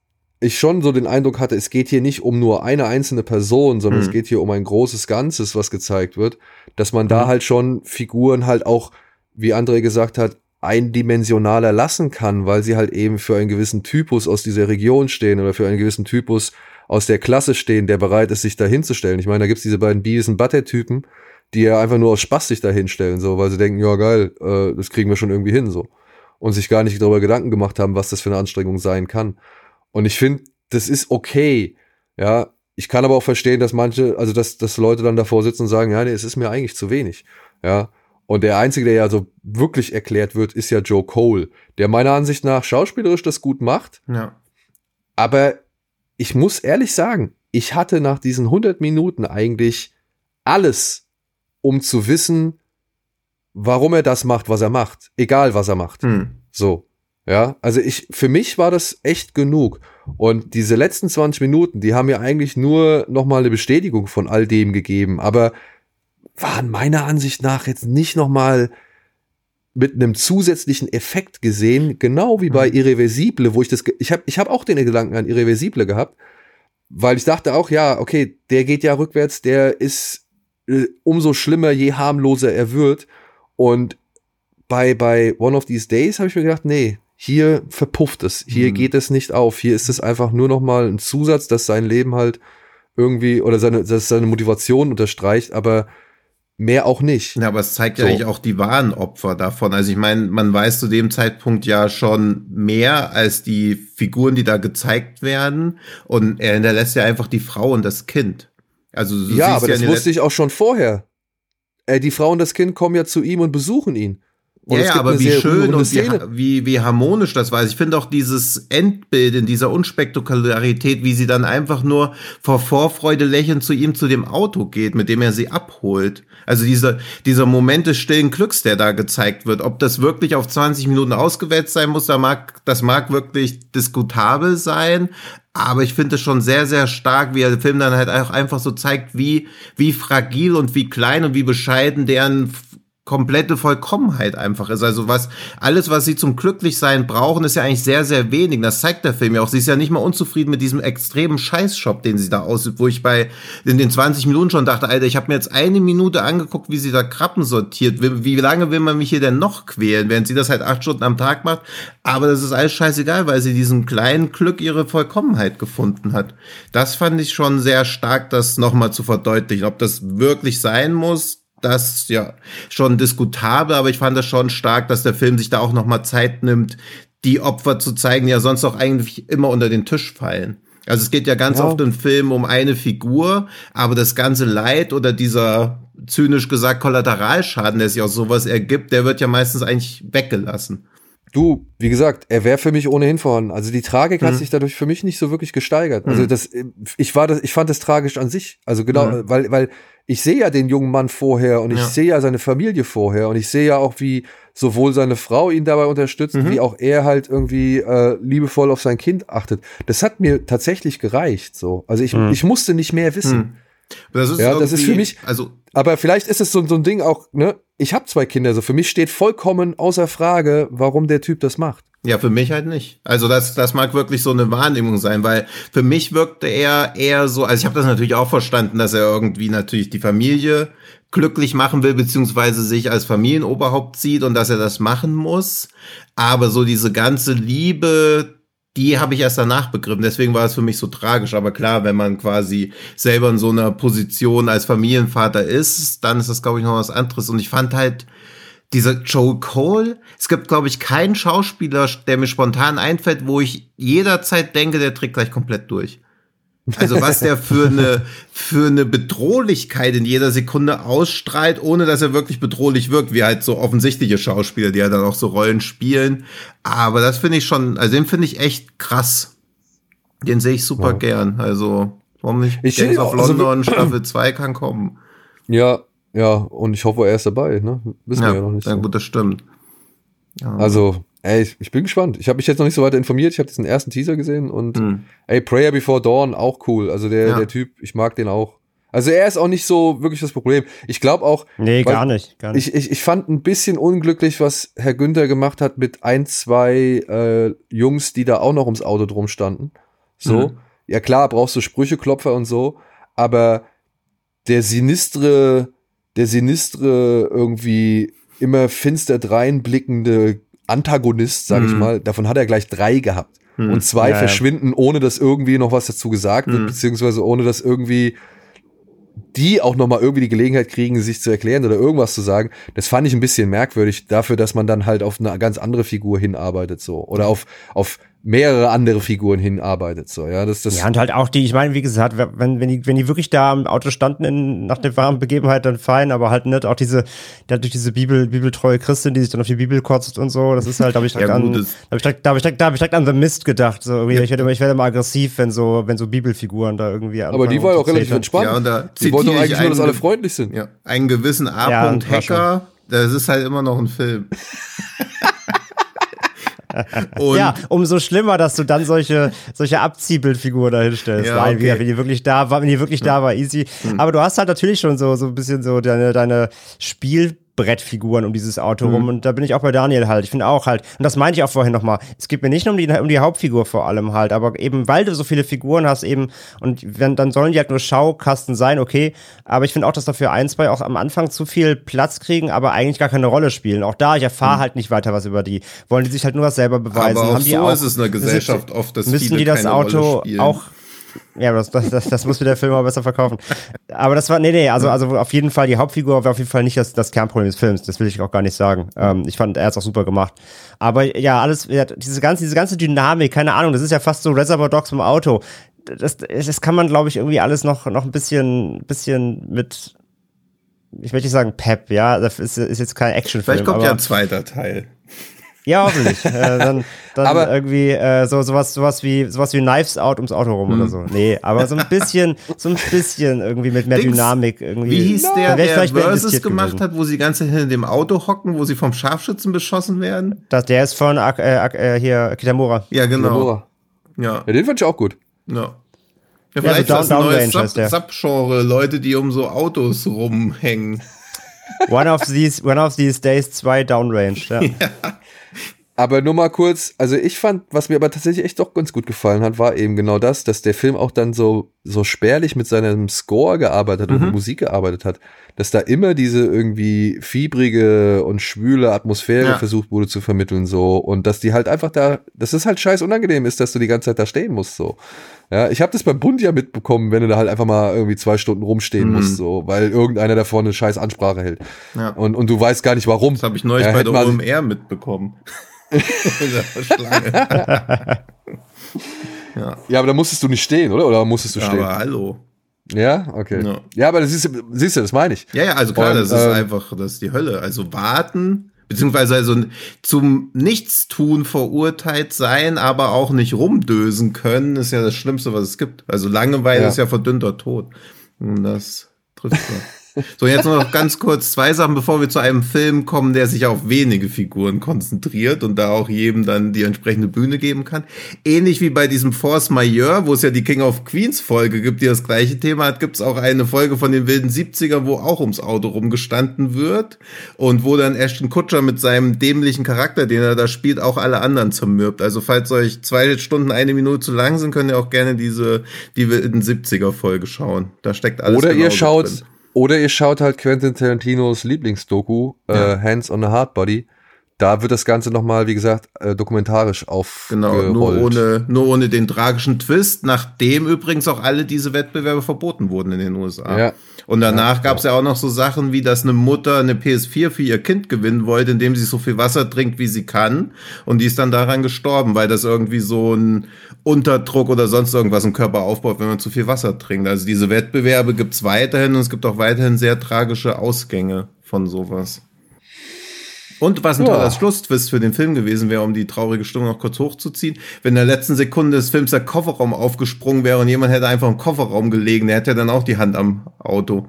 ich schon so den Eindruck hatte, es geht hier nicht um nur eine einzelne Person, sondern Mhm. es geht hier um ein großes Ganzes, was gezeigt wird, dass man da Mhm. halt schon Figuren halt auch, wie André gesagt hat, eindimensionaler lassen kann, weil sie halt eben für einen gewissen Typus aus dieser Region stehen oder für einen gewissen Typus aus der Klasse stehen, der bereit ist, sich da hinzustellen. Ich meine, da gibt's diese beiden Beavis und Butthead-Typen, die ja einfach nur aus Spaß sich da hinstellen, so, weil sie denken, ja geil, äh, das kriegen wir schon irgendwie hin, so. Und sich gar nicht darüber Gedanken gemacht haben, was das für eine Anstrengung sein kann. Und ich finde, das ist okay, ja. Ich kann aber auch verstehen, dass manche, also dass, dass Leute dann davor sitzen und sagen, ja, nee, es ist mir eigentlich zu wenig, ja. Und der Einzige, der ja so wirklich erklärt wird, ist ja Joe Cole, der meiner Ansicht nach schauspielerisch das gut macht. Ja. Aber ich muss ehrlich sagen, ich hatte nach diesen 100 Minuten eigentlich alles, um zu wissen, warum er das macht, was er macht. Egal, was er macht. Hm. So. Ja, also ich, für mich war das echt genug. Und diese letzten 20 Minuten, die haben mir eigentlich nur nochmal eine Bestätigung von all dem gegeben. Aber waren meiner Ansicht nach jetzt nicht nochmal mit einem zusätzlichen Effekt gesehen, genau wie bei Irreversible, wo ich das, ich habe ich hab auch den Gedanken an Irreversible gehabt, weil ich dachte auch, ja, okay, der geht ja rückwärts, der ist äh, umso schlimmer, je harmloser er wird. Und bei, bei One of These Days habe ich mir gedacht, nee, hier verpufft es, hier Mhm. geht es nicht auf, hier ist es einfach nur noch mal ein Zusatz, dass sein Leben halt irgendwie oder seine, dass seine Motivation unterstreicht, aber mehr auch nicht. Ja, aber es zeigt ja So. eigentlich auch die wahren Opfer davon. Also ich meine, man weiß zu dem Zeitpunkt ja schon mehr als die Figuren, die da gezeigt werden. Und er hinterlässt ja einfach die Frau und das Kind. Also ja, aber ja das wusste ich auch schon vorher. Äh, die Frau und das Kind kommen ja zu ihm und besuchen ihn. Und Ja, ja, aber wie schön und wie, wie, wie harmonisch das war. Also Ich finde auch dieses Endbild in dieser Unspektakularität, wie sie dann einfach nur vor Vorfreude lächelnd zu ihm zu dem Auto geht, mit dem er sie abholt. Also dieser, dieser Moment des stillen Glücks, der da gezeigt wird. Ob das wirklich auf 20 Minuten ausgewählt sein muss, da mag, das mag wirklich diskutabel sein. Aber ich finde es schon sehr, sehr stark, wie der Film dann halt auch einfach so zeigt, wie, wie fragil und wie klein und wie bescheiden deren komplette Vollkommenheit einfach ist. Also was, alles, was sie zum Glücklichsein brauchen, ist ja eigentlich sehr, sehr wenig. Das zeigt der Film ja auch. Sie ist ja nicht mal unzufrieden mit diesem extremen Scheißshop, den sie da aussieht, wo ich bei in den 20 Minuten schon dachte, Alter, ich habe mir jetzt eine Minute angeguckt, wie sie da Krabben sortiert. Wie, wie lange will man mich hier denn noch quälen, während sie das halt acht Stunden am Tag macht? Aber das ist alles scheißegal, weil sie diesem kleinen Glück ihre Vollkommenheit gefunden hat. Das fand ich schon sehr stark, das nochmal zu verdeutlichen. Ob das wirklich sein muss, das ja schon diskutabel, aber ich fand das schon stark, dass der Film sich da auch noch mal Zeit nimmt, die Opfer zu zeigen, die ja sonst auch eigentlich immer unter den Tisch fallen. Also es geht ja ganz Ja. oft im Film um eine Figur, aber das ganze Leid oder dieser zynisch gesagt Kollateralschaden, der sich aus sowas ergibt, der wird ja meistens eigentlich weggelassen. Du, wie gesagt, er wäre für mich ohnehin vorhanden. Also die Tragik hat Mhm. sich dadurch für mich nicht so wirklich gesteigert. Also Mhm. das, ich war das, ich fand das tragisch an sich. Also genau, Mhm. weil, weil ich sehe ja den jungen Mann vorher und ich Ja. sehe ja seine Familie vorher und ich sehe ja auch, wie sowohl seine Frau ihn dabei unterstützt, Mhm. wie auch er halt irgendwie äh, liebevoll auf sein Kind achtet. Das hat mir tatsächlich gereicht. So, also ich, Mhm. ich musste nicht mehr wissen. Hm. Das ist Ja, das ist für mich- also Aber vielleicht ist es so, so ein Ding auch, ne? Ich habe zwei Kinder, so für mich steht vollkommen außer Frage, warum der Typ das macht. Ja, für mich halt nicht. Also das, das mag wirklich so eine Wahrnehmung sein, weil für mich wirkte er eher so, also ich habe das natürlich auch verstanden, dass er irgendwie natürlich die Familie glücklich machen will, beziehungsweise sich als Familienoberhaupt sieht und dass er das machen muss. Aber so diese ganze Liebe, die habe ich erst danach begriffen. Deswegen war es für mich so tragisch. Aber klar, wenn man quasi selber in so einer Position als Familienvater ist, dann ist das, glaube ich, noch was anderes. Und ich fand halt, dieser Joel Cole, es gibt, glaube ich, keinen Schauspieler, der mir spontan einfällt, wo ich jederzeit denke, der trägt gleich komplett durch. Also was der für eine, für eine Bedrohlichkeit in jeder Sekunde ausstrahlt, ohne dass er wirklich bedrohlich wirkt, wie halt so offensichtliche Schauspieler, die ja dann auch so Rollen spielen. Aber das finde ich schon, also den finde ich echt krass. Den sehe ich super Ja. gern. Also, warum nicht? Ich Gangs of also- London, Staffel 2 kann kommen. Ja, ja, und ich hoffe, er ist dabei, ne? Wissen wir ja noch nicht. ja So. gut, das stimmt. Ja. Also, ey, ich, ich bin gespannt. Ich habe mich jetzt noch nicht so weiter informiert. Ich habe diesen ersten Teaser gesehen und Hm. ey, Prayer Before Dawn auch cool. Also der, Ja. der Typ, ich mag den auch. Also er ist auch nicht so wirklich das Problem. Ich glaube auch, Nee, Weil- gar nicht. Gar nicht. ich, ich, ich fand ein bisschen unglücklich, was Herr Günther gemacht hat mit ein, zwei äh, Jungs, die da auch noch ums Auto drum standen. So. Mhm. Ja klar, brauchst du Sprücheklopfer und so, aber der sinistre, der sinistre irgendwie immer finster dreinblickende Antagonist, sage ich mal, davon hat er gleich drei gehabt. Und zwei Ja, ja. verschwinden, ohne dass irgendwie noch was dazu gesagt wird, beziehungsweise ohne dass irgendwie die auch nochmal irgendwie die Gelegenheit kriegen, sich zu erklären oder irgendwas zu sagen. Das fand ich ein bisschen merkwürdig dafür, dass man dann halt auf eine ganz andere Figur hinarbeitet, so. Oder auf, auf mehrere andere Figuren hinarbeitet, so. Ja, das, das, Ja, und halt auch die, ich meine, wie gesagt, wenn, wenn, die, wenn die wirklich da am Auto standen in, nach der wahren Begebenheit, dann fein, aber halt nicht auch diese, dadurch diese Bibel, bibeltreue Christin, die sich dann auf die Bibel kotzt und so, das ist halt, da habe ich direkt Ja, an, da habe ich direkt, da habe ich direkt, da habe ich direkt an The Mist gedacht, so, irgendwie, ich werde immer, ich werde immer aggressiv, wenn so, wenn so Bibelfiguren da irgendwie aber die war ja auch relativ entspannt. Ja, und da die wollen doch eigentlich nur, dass alle freundlich sind. Ja, einen gewissen A. Ja. Hacker, das ist halt immer noch ein Film. Und Ja, umso schlimmer, dass du dann solche, solche Abziehbildfiguren da hinstellst. Ja, Nein, okay. wenn die wirklich da war, wenn die wirklich da war, easy. Aber du hast halt natürlich schon so, so ein bisschen so deine, deine Spielbrettfiguren um dieses Auto rum. Und da bin ich auch bei Daniel halt. Ich finde auch halt, und das meinte ich auch vorhin nochmal, es geht mir nicht nur um die, um die Hauptfigur vor allem halt, aber eben, weil du so viele Figuren hast eben, und wenn, dann sollen die halt nur Schaukasten sein, okay. Aber ich finde auch, dass dafür ein, zwei auch am Anfang zu viel Platz kriegen, aber eigentlich gar keine Rolle spielen. Auch da, ich erfahre halt nicht weiter was über die. Wollen die sich halt nur was selber beweisen? aber auch Haben die so auch, ist es in der Gesellschaft oft, dass müssen viele die das keine Auto Rolle spielen. auch ja, das, das, das, das muss mir der Film auch besser verkaufen. Aber das war, nee, nee, also, also auf jeden Fall, die Hauptfigur war auf jeden Fall nicht das, das Kernproblem des Films. Das will ich auch gar nicht sagen. Ähm, ich fand, er hat es auch super gemacht. Aber ja, alles, diese ganze, diese ganze Dynamik, keine Ahnung, das ist ja fast so Reservoir Dogs im Auto. Das, das kann man, glaube ich, irgendwie alles noch, noch ein bisschen, bisschen mit, ich möchte nicht sagen Pep, ja, das ist, ist jetzt kein Actionfilm. Vielleicht kommt ja ein zweiter Teil. Ja, hoffentlich. äh, dann dann Aber- irgendwie äh, so sowas sowas wie sowas wie Knives Out ums Auto rum oder so. Nee, aber so ein bisschen so ein bisschen irgendwie mit mehr Dings, Dynamik irgendwie. Wie hieß der, der Versus gemacht gewesen. hat, wo sie die ganze Zeit in dem Auto hocken, wo sie vom Scharfschützen beschossen werden? Das, der ist von äh, äh, hier Kitamura. Ja, genau. Gamora. Ja, Ja, den fand ich auch gut. ja. Ja, Ja, vielleicht so ist das ein neues Subgenre, Leute, die um so Autos rumhängen. One of these One of these days 2 Downrange. Ja. Aber nur mal kurz, also ich fand, was mir aber tatsächlich echt doch ganz gut gefallen hat, war eben genau das, dass der Film auch dann so, so spärlich mit seinem Score gearbeitet hat und Mhm. Musik gearbeitet hat, dass da immer diese irgendwie fiebrige und schwüle Atmosphäre Ja. versucht wurde zu vermitteln, so. Und dass die halt einfach da, dass es halt scheiß unangenehm ist, dass du die ganze Zeit da stehen musst, so. Ja, ich habe das beim Bund ja mitbekommen, wenn du da halt einfach mal irgendwie zwei Stunden rumstehen Mhm. musst, so, weil irgendeiner da vorne eine scheiß Ansprache hält. Ja. Und, und du weißt gar nicht warum. Das habe ich neulich Ja, bei der OMR mitbekommen. Ja, Ja, aber da musstest du nicht stehen, oder? Oder musstest du stehen? aber hallo. Ja, okay. Ja. Ja, aber das ist, siehst du, das meine ich. Ja, ja, also klar, Und, das ist ähm, einfach, das ist die Hölle. Also warten, beziehungsweise also zum Nichtstun verurteilt sein, aber auch nicht rumdösen können, ist ja das Schlimmste, was es gibt. Also Langeweile Ja. ist ja verdünnter Tod. Und das trifft man. So, jetzt noch ganz kurz zwei Sachen, bevor wir zu einem Film kommen, der sich auf wenige Figuren konzentriert und da auch jedem dann die entsprechende Bühne geben kann. Ähnlich wie bei diesem Force Majeure, wo es ja die King of Queens Folge gibt, die das gleiche Thema hat, gibt es auch eine Folge von den wilden 70er, wo auch ums Auto rumgestanden wird und wo dann Ashton Kutcher mit seinem dämlichen Charakter, den er da spielt, auch alle anderen zermürbt. Also falls euch zwei Stunden eine Minute zu lang sind, könnt ihr auch gerne diese die wilden 70er Folge schauen. Da steckt alles Oder ihr schaut, drin. Oder ihr schaut halt Quentin Tarantinos Lieblingsdoku, Ja. äh, Hands on a Hard Body. Da wird das Ganze nochmal, wie gesagt, äh, dokumentarisch Genau, aufgerollt. nur ohne, nur ohne den tragischen Twist, nachdem übrigens auch alle diese Wettbewerbe verboten wurden in den USA. Ja. Und danach gab es ja auch noch so Sachen wie, dass eine Mutter eine PS4 für ihr Kind gewinnen wollte, indem sie so viel Wasser trinkt, wie sie kann. Und die ist dann daran gestorben, weil das irgendwie so ein Unterdruck oder sonst irgendwas im Körper aufbaut, wenn man zu viel Wasser trinkt. Also diese Wettbewerbe gibt's weiterhin und es gibt auch weiterhin sehr tragische Ausgänge von sowas. Und was ein Ja. toller Schlusstwist für den Film gewesen wäre, um die traurige Stimmung noch kurz hochzuziehen, wenn in der letzten Sekunde des Films der Kofferraum aufgesprungen wäre und jemand hätte einfach im Kofferraum gelegen, der hätte dann auch die Hand am Auto.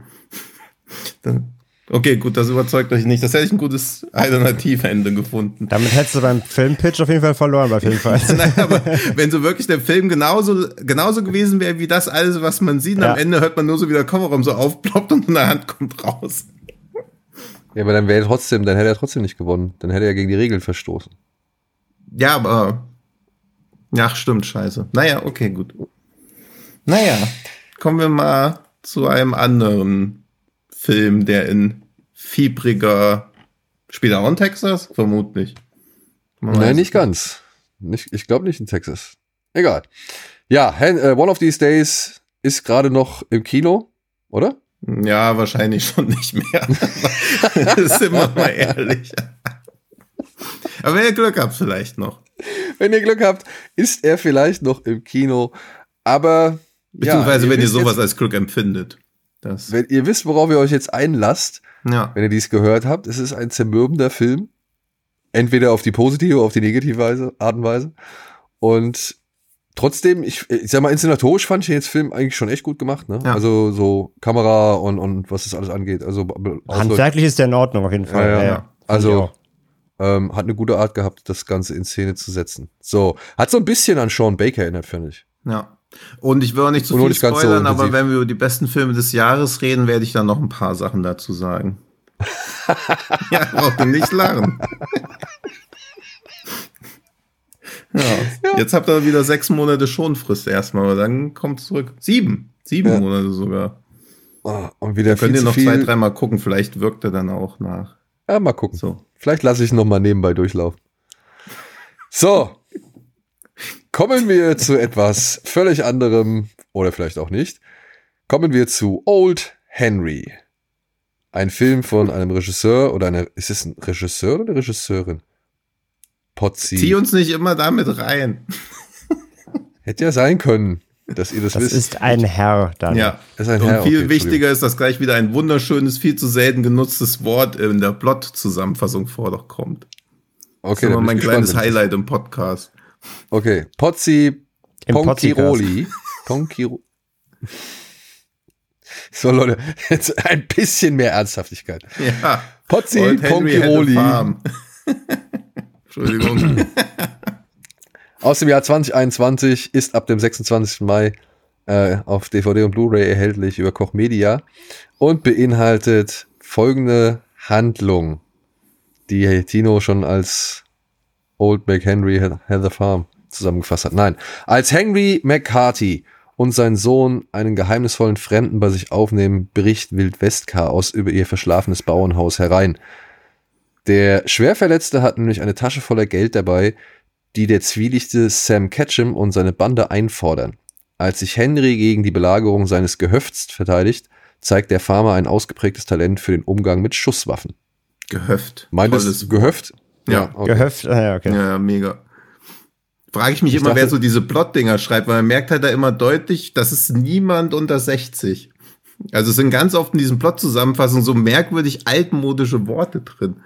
Dann- Okay, gut, das überzeugt euch nicht. Das hätte ich ein gutes Alternativende gefunden. Damit hättest du beim Filmpitch auf jeden Fall verloren, auf jeden Fall. Nein, aber wenn so wirklich der Film genauso, genauso gewesen wäre wie das alles, was man sieht, Ja. am Ende hört man nur so, wie der Kofferraum so aufploppt und eine Hand kommt raus. Ja, aber dann wäre er trotzdem, dann hätte er trotzdem nicht gewonnen. Dann hätte er gegen die Regeln verstoßen. Ja, aber. Ach, stimmt, scheiße. Naja, okay, gut. Naja, kommen wir mal zu einem anderen Film, der in fiebriger. Spielt er auch in Texas? Vermutlich. Man Nein, nicht ganz. Nicht, ich glaube nicht in Texas. Egal. Ja, äh, One of These Days ist gerade noch im Kino, oder? Ja, wahrscheinlich schon nicht mehr. sind wir mal ehrlich. Aber wenn ihr Glück habt, vielleicht noch. Wenn ihr Glück habt, ist er vielleicht noch im Kino. Aber Beziehungsweise, ja, wenn ihr sowas jetzt, als Glück empfindet. Das, wenn ihr wisst, worauf ihr euch jetzt einlasst, ja. wenn ihr dies gehört habt, es ist ein zermürbender Film. Entweder auf die positive oder auf die negative Weise, Art und Weise. Und trotzdem, ich, ich sag mal, inszenatorisch fand ich den jetzt Film eigentlich schon echt gut gemacht, ne? Ja. Also so Kamera und, und was das alles angeht. Also Handwerklich ist der in Ordnung auf jeden Fall. Ja, ja. Also- ähm, hat eine gute Art gehabt, das Ganze in Szene zu setzen. So, hat so ein bisschen an Sean Baker erinnert, finde ich. Ja. Und ich will auch nicht zu Und viel nicht ganz so spoilern, aber wenn wir über die besten Filme des Jahres reden, werde ich dann noch ein paar Sachen dazu sagen. ja, braucht nicht lachen. Ja. Jetzt habt ihr wieder sechs Monate Schonfrist erstmal, aber dann kommt zurück. Sieben. Sieben Ja. Monate sogar. Ah, und wieder Könnt viel ihr zu noch viel. zwei, dreimal gucken, vielleicht wirkt er dann auch nach. Ja, mal gucken. So. Vielleicht lasse ich noch mal nebenbei durchlaufen. So. Kommen wir zu etwas völlig anderem oder vielleicht auch nicht. Kommen wir zu Old Henry. Ein Film von einem Regisseur oder einer, ist es ein Regisseur oder eine Regisseurin? Potzi. Zieh uns nicht immer damit rein. Hätte ja sein können, dass ihr das, Das wisst. ist ein Herr dann. Ja. Das ist ein Und Herr, viel okay, wichtiger ist, dass gleich wieder ein wunderschönes, viel zu selten genutztes Wort in der Plot-Zusammenfassung vorkommt. okay, Das ist immer mein kleines gespannt. Highlight im Podcast. Okay, Potzi Im Ponkiroli. Ponkiro so, Leute, jetzt ein bisschen mehr Ernsthaftigkeit. Ja. Potzi Old Entschuldigung. aus dem Jahr 2021 ist ab dem 26. Mai äh, auf DVD und Blu-ray erhältlich über Koch Media und beinhaltet folgende Handlung, die Tino schon als Old McHenry a Farm zusammengefasst hat. Nein, als Henry McCarthy und sein Sohn einen geheimnisvollen Fremden bei sich aufnehmen, bricht Wildwest-Chaos über ihr verschlafenes Bauernhaus herein. Der Schwerverletzte hat nämlich eine Tasche voller Geld dabei, die der zwielichte Sam Ketchum und seine Bande einfordern. Als sich Henry gegen die Belagerung seines Gehöfts verteidigt, zeigt der Farmer ein ausgeprägtes Talent für den Umgang mit Schusswaffen. Gehöft. Meint Tolles es Gehöft? Ja. okay. Gehöft, ah, ja, okay. Ja, ja, mega. Frage ich mich Ich immer, wer dachte- so diese Plot-Dinger schreibt, weil man merkt halt da immer deutlich, das ist niemand unter 60. Also es sind ganz oft in diesen Plot-Zusammenfassungen so merkwürdig altmodische Worte drin.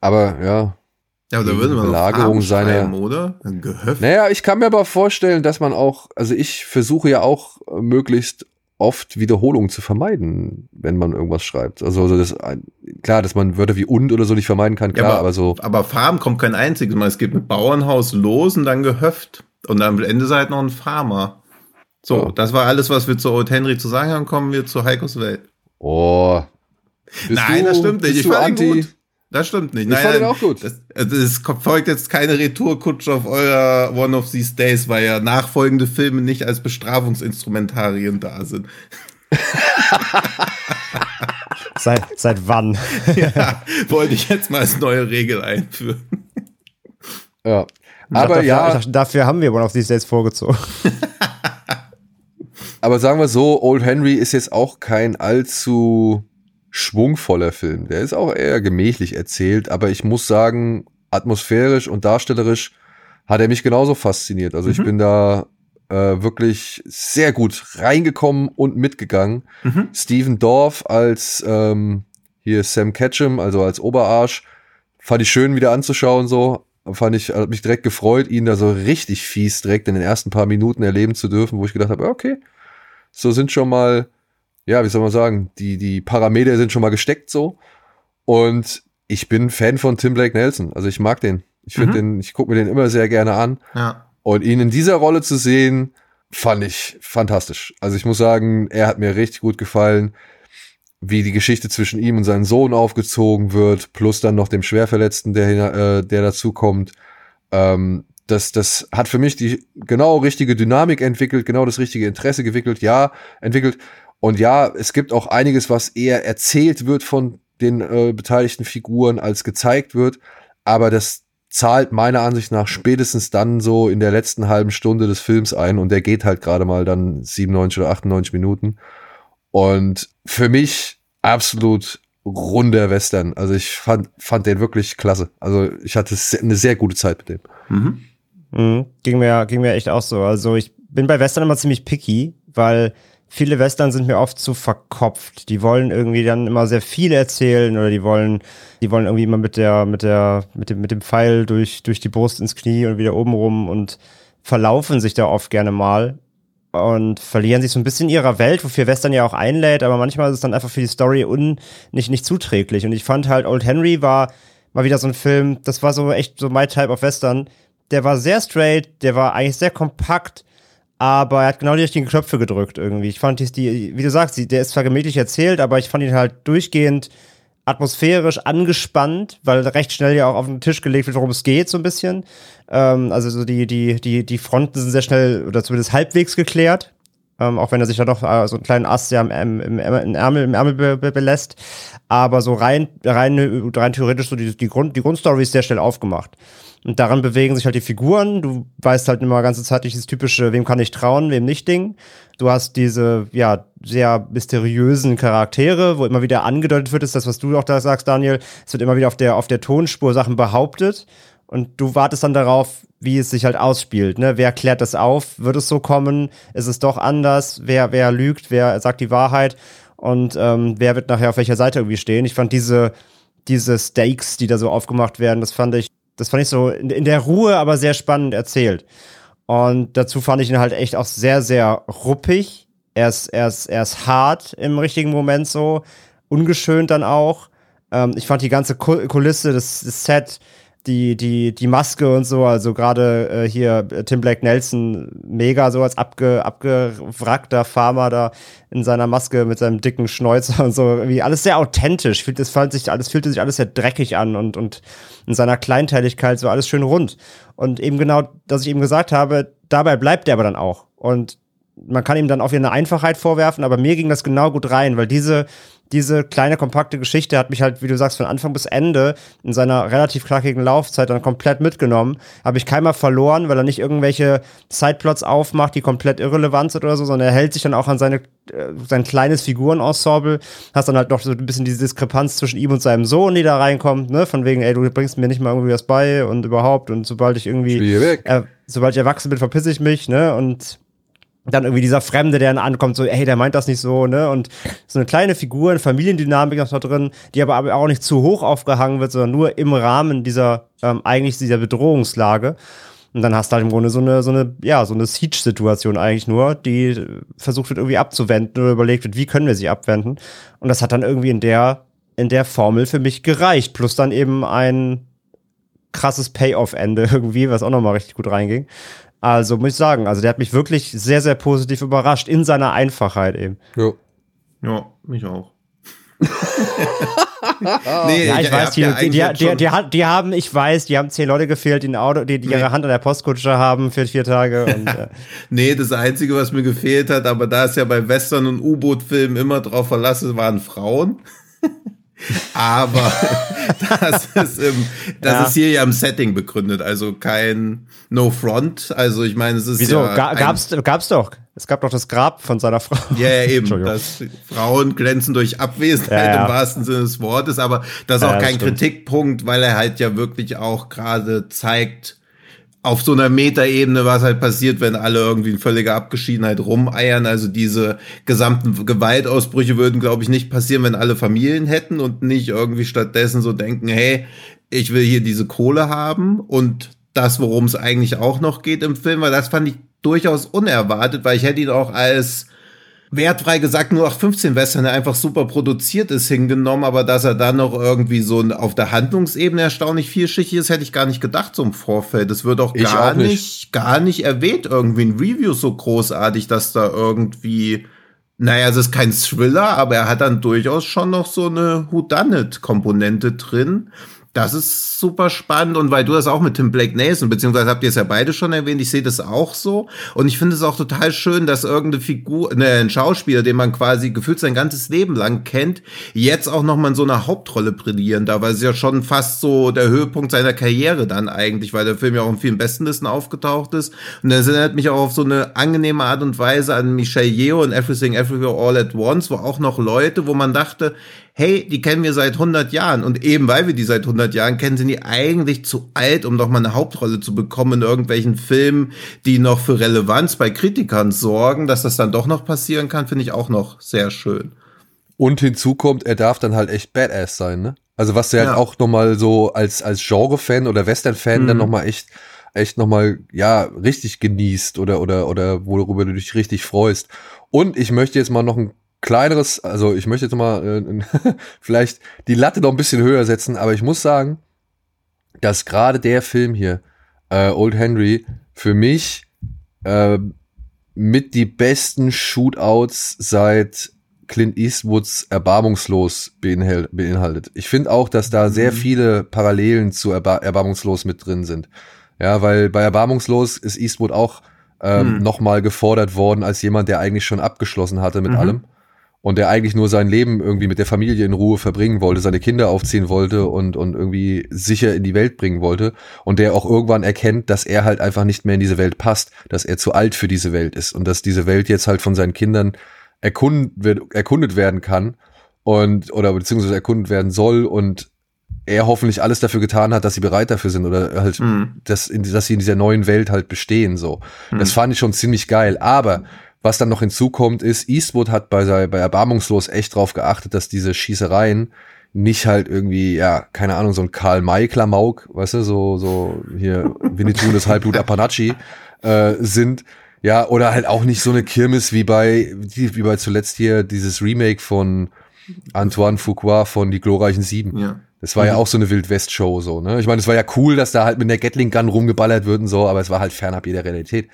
Aber ja. Ja, aber da würde man Belagerung seiner- oder? Gehöft. Naja, ich kann mir aber vorstellen, dass man auch, also ich versuche ja auch äh, möglichst oft Wiederholungen zu vermeiden, wenn man irgendwas schreibt. Also, also das, klar, dass man Wörter wie und oder so nicht vermeiden kann, Ja, klar, aber, so. Aber Farm kommt kein einziges Mal. Es geht mit Bauernhaus los und dann Gehöft. Und am Ende halt noch ein Farmer. So, Ja. das war alles, was wir zu Old Henry zu sagen haben. Kommen wir zu Heikos Welt. Oh. Nein, du- das stimmt nicht. Ich fand anti? gut. Das stimmt nicht. Ich Nein, fand auch gut. Das, also es folgt jetzt keine Retourkutsche auf euer One of These Days, weil ja nachfolgende Filme nicht als Bestrafungsinstrumentarien da sind. Seit, seit wann? ja, wollte ich jetzt mal als neue Regel einführen. Ja. Aber dachte, ja, dachte, dafür haben wir One of These Days vorgezogen. aber sagen wir so, Old Henry ist jetzt auch kein allzu schwungvoller Film. Der ist auch eher gemächlich erzählt, aber ich muss sagen, atmosphärisch und darstellerisch hat er mich genauso fasziniert. Also ich Mhm. bin da äh, wirklich sehr gut reingekommen und mitgegangen. Mhm. Steven Dorff als ähm, hier Sam Ketchum, also als Oberarsch, fand ich schön wieder anzuschauen so. Fand ich, hat mich direkt gefreut, ihn da so richtig fies direkt in den ersten paar Minuten erleben zu dürfen, wo ich gedacht habe, okay, so sind schon mal, ja, wie soll man sagen, die, die Parameter sind schon mal gesteckt so. Und ich bin Fan von Tim Blake Nelson. Also ich mag den. Ich finde Mhm. den, ich gucke mir den immer sehr gerne an. Ja. Und ihn in dieser Rolle zu sehen, fand ich fantastisch. Also ich muss sagen, er hat mir richtig gut gefallen, wie die Geschichte zwischen ihm und seinem Sohn aufgezogen wird, plus dann noch dem Schwerverletzten, der, äh, der dazukommt. Ähm, das, das hat für mich die genau richtige Dynamik entwickelt, genau das richtige Interesse gewickelt, ja, entwickelt. Und ja, es gibt auch einiges, was eher erzählt wird von den äh, beteiligten Figuren, als gezeigt wird. Aber das zahlt meiner Ansicht nach spätestens dann so in der letzten halben Stunde des Films ein und der geht halt gerade mal dann 97 oder 98 Minuten. Und für mich absolut runder Western. Also ich fand, fand den wirklich klasse. Also ich hatte eine sehr gute Zeit mit dem. Mhm. Mhm. Ging mir, ging mir echt auch so. Also ich bin bei Western immer ziemlich picky, weil viele Western sind mir oft zu verkopft. Die wollen irgendwie dann immer sehr viel erzählen oder die wollen, die wollen irgendwie immer mit der, mit der, mit dem, mit dem Pfeil durch, durch die Brust ins Knie und wieder oben rum und verlaufen sich da oft gerne mal und verlieren sich so ein bisschen in ihrer Welt, wofür Western ja auch einlädt, aber manchmal ist es dann einfach für die Story un, nicht, nicht zuträglich. Und ich fand halt, Old Henry war mal wieder so ein Film, das war so echt so my type of Western. Der war sehr straight, der war eigentlich sehr kompakt, aber er hat genau die richtigen Knöpfe gedrückt irgendwie. Ich fand die, wie du sagst, der ist zwar gemächlich erzählt, aber ich fand ihn halt durchgehend atmosphärisch angespannt, weil recht schnell ja auch auf den Tisch gelegt wird, worum es geht, so ein bisschen. Ähm, also so die, die, die, die Fronten sind sehr schnell oder zumindest halbwegs geklärt. Ähm, auch wenn er sich da noch äh, so einen kleinen Ast ja im, im, im, im Ärmel, im Ärmel be, be, belässt. Aber so rein, rein, rein theoretisch so die, die, Grund, die Grundstory ist sehr schnell aufgemacht. Und daran bewegen sich halt die Figuren. Du weißt halt immer ganze Zeit dieses typische, wem kann ich trauen, wem nicht Ding. Du hast diese, ja, sehr mysteriösen Charaktere, wo immer wieder angedeutet wird, ist das, was du auch da sagst, Daniel. Es wird immer wieder auf der, auf der Tonspur Sachen behauptet. Und du wartest dann darauf, wie es sich halt ausspielt. Ne? Wer klärt das auf? Wird es so kommen? Ist es doch anders? Wer, wer lügt? Wer sagt die Wahrheit? Und ähm, wer wird nachher auf welcher Seite irgendwie stehen? Ich fand diese, diese Stakes, die da so aufgemacht werden, das fand ich das fand ich so in, in der Ruhe, aber sehr spannend erzählt. Und dazu fand ich ihn halt echt auch sehr, sehr ruppig. Er ist, er ist, er ist hart im richtigen Moment so, ungeschönt dann auch. Ähm, ich fand die ganze Kulisse, das, das Set, die, die, die Maske und so, also gerade äh, hier äh, Tim Blake Nelson mega so als abge, abgewrackter Farmer da in seiner Maske mit seinem dicken Schnäuzer und so, irgendwie alles sehr authentisch. Das fand sich, alles fühlte sich alles sehr dreckig an und, und in seiner Kleinteiligkeit so alles schön rund. Und eben genau, dass ich eben gesagt habe, dabei bleibt er aber dann auch. Und man kann ihm dann auch wieder eine Einfachheit vorwerfen, aber mir ging das genau gut rein, weil diese, diese kleine, kompakte Geschichte hat mich halt, wie du sagst, von Anfang bis Ende in seiner relativ knackigen Laufzeit dann komplett mitgenommen. Habe ich keinmal verloren, weil er nicht irgendwelche Sideplots aufmacht, die komplett irrelevant sind oder so, sondern er hält sich dann auch an seine, äh, sein kleines Figurenensemble. Hast dann halt noch so ein bisschen diese Diskrepanz zwischen ihm und seinem Sohn, die da reinkommt, ne? Von wegen, ey, du bringst mir nicht mal irgendwie was bei und überhaupt und sobald ich irgendwie, äh, sobald ich erwachsen bin, verpiss ich mich, ne? Und dann irgendwie dieser Fremde, der dann ankommt, so, ey, der meint das nicht so, ne? Und so eine kleine Figur, eine Familiendynamik noch da drin, die aber, auch nicht zu hoch aufgehangen wird, sondern nur im Rahmen dieser, ähm, eigentlich dieser Bedrohungslage. Und dann hast du halt im Grunde so eine, so eine, ja, so eine Siege-Situation eigentlich nur, die versucht wird irgendwie abzuwenden oder überlegt wird, wie können wir sie abwenden. Und das hat dann irgendwie in der, in der Formel für mich gereicht. Plus dann eben ein krasses Payoff-Ende irgendwie, was auch nochmal richtig gut reinging. Also muss ich sagen, also der hat mich wirklich sehr, sehr positiv überrascht in seiner Einfachheit eben. Ja, ja mich auch. nee, ja, ich, weiß, die, die, die, die, die, die, haben, ich weiß, die haben zehn Leute gefehlt, die, ein Auto, die, die nee. ihre Hand an der Postkutsche haben für vier Tage. Und, äh. nee, das Einzige, was mir gefehlt hat, aber da ist ja bei Western und U-Boot-Filmen immer drauf verlassen, waren Frauen. Aber das ist im, das ja. ist hier ja im Setting begründet, also kein No Front. Also ich meine, es ist Wieso? ja Ga gab's, gab's doch. Es gab doch das Grab von seiner Frau. Ja, ja eben. dass Frauen glänzen durch Abwesenheit ja, ja. im wahrsten Sinne des Wortes, aber das ist auch kein Kritikpunkt, weil er halt ja wirklich auch gerade zeigt, auf so einer Metaebene, was halt passiert, wenn alle irgendwie in völliger Abgeschiedenheit rumeiern. Also diese gesamten Gewaltausbrüche würden, glaube ich, nicht passieren, wenn alle Familien hätten und nicht irgendwie stattdessen so denken, hey, ich will hier diese Kohle haben und das, worum es eigentlich auch noch geht im Film, weil das fand ich durchaus unerwartet, weil ich hätte ihn auch als wertfrei gesagt nur 15 Western, der einfach super produziert ist, hingenommen, aber dass er dann noch irgendwie so auf der Handlungsebene erstaunlich vielschichtig ist, hätte ich gar nicht gedacht so im Vorfeld. Das wird auch ich gar auch nicht. nicht, gar nicht erwähnt irgendwie in Reviews so großartig, dass da irgendwie naja, es ist kein Thriller, aber er hat dann durchaus schon noch so eine Whodunit-Komponente drin Das ist super spannend und weil du das auch mit Tim Blake Nelson, beziehungsweise habt ihr es ja beide schon erwähnt, ich sehe das auch so. Und ich finde es auch total schön, dass irgendeine Figur, ne, ein Schauspieler, den man quasi gefühlt sein ganzes Leben lang kennt, jetzt auch nochmal in so einer Hauptrolle brillieren da, weil es ja schon fast so der Höhepunkt seiner Karriere dann eigentlich, weil der Film ja auch in vielen Bestenlisten aufgetaucht ist. Und das erinnert mich auch auf so eine angenehme Art und Weise an Michelle Yeoh und Everything Everywhere All at Once, wo auch noch Leute, wo man dachte, hey, die kennen wir seit 100 Jahren. Und eben weil wir die seit 100 Jahren kennen, sind die eigentlich zu alt, um doch mal eine Hauptrolle zu bekommen in irgendwelchen Filmen, die noch für Relevanz bei Kritikern sorgen. Dass das dann doch noch passieren kann, finde ich auch noch sehr schön. Und hinzu kommt, er darf dann halt echt Badass sein, ne? Also was der Ja. halt auch nochmal so als, als Genre-Fan oder Western-Fan Mhm. dann nochmal echt, echt nochmal, ja, richtig genießt oder, oder, oder worüber du dich richtig freust. Und ich möchte jetzt mal noch ein kleineres, also ich möchte jetzt mal äh, vielleicht die Latte noch ein bisschen höher setzen, aber ich muss sagen, dass gerade der Film hier, äh, Old Henry, für mich äh, mit die besten Shootouts seit Clint Eastwoods Erbarmungslos beinhal- beinhaltet. Ich finde auch, dass da sehr viele Parallelen zu Erbar Erbarmungslos mit drin sind. Ja, weil bei Erbarmungslos ist Eastwood auch ähm, Hm. nochmal gefordert worden als jemand, der eigentlich schon abgeschlossen hatte mit Mhm. allem und der eigentlich nur sein Leben irgendwie mit der Familie in Ruhe verbringen wollte, seine Kinder aufziehen wollte und, und irgendwie sicher in die Welt bringen wollte und der auch irgendwann erkennt, dass er halt einfach nicht mehr in diese Welt passt, dass er zu alt für diese Welt ist und dass diese Welt jetzt halt von seinen Kindern erkundet, erkundet werden kann und oder beziehungsweise erkundet werden soll und er hoffentlich alles dafür getan hat, dass sie bereit dafür sind oder halt, Mhm. dass, in, dass sie in dieser neuen Welt halt bestehen. So, Mhm. das fand ich schon ziemlich geil. Aber was dann noch hinzukommt, ist, Eastwood hat bei, bei Erbarmungslos echt drauf geachtet, dass diese Schießereien nicht halt irgendwie, ja, keine Ahnung, so ein Karl May Klamauk, weißt du, so, so hier Winnetou das Halbblut Apanachi äh, sind. Ja, oder halt auch nicht so eine Kirmes wie bei, wie bei zuletzt hier dieses Remake von Antoine Fuqua von Die glorreichen Sieben. Ja. Das war ja auch so eine Wildwest-Show, so, ne? Ich meine, es war ja cool, dass da halt mit der Gatling-Gun rumgeballert wird und so, aber es war halt fernab jeder Realität.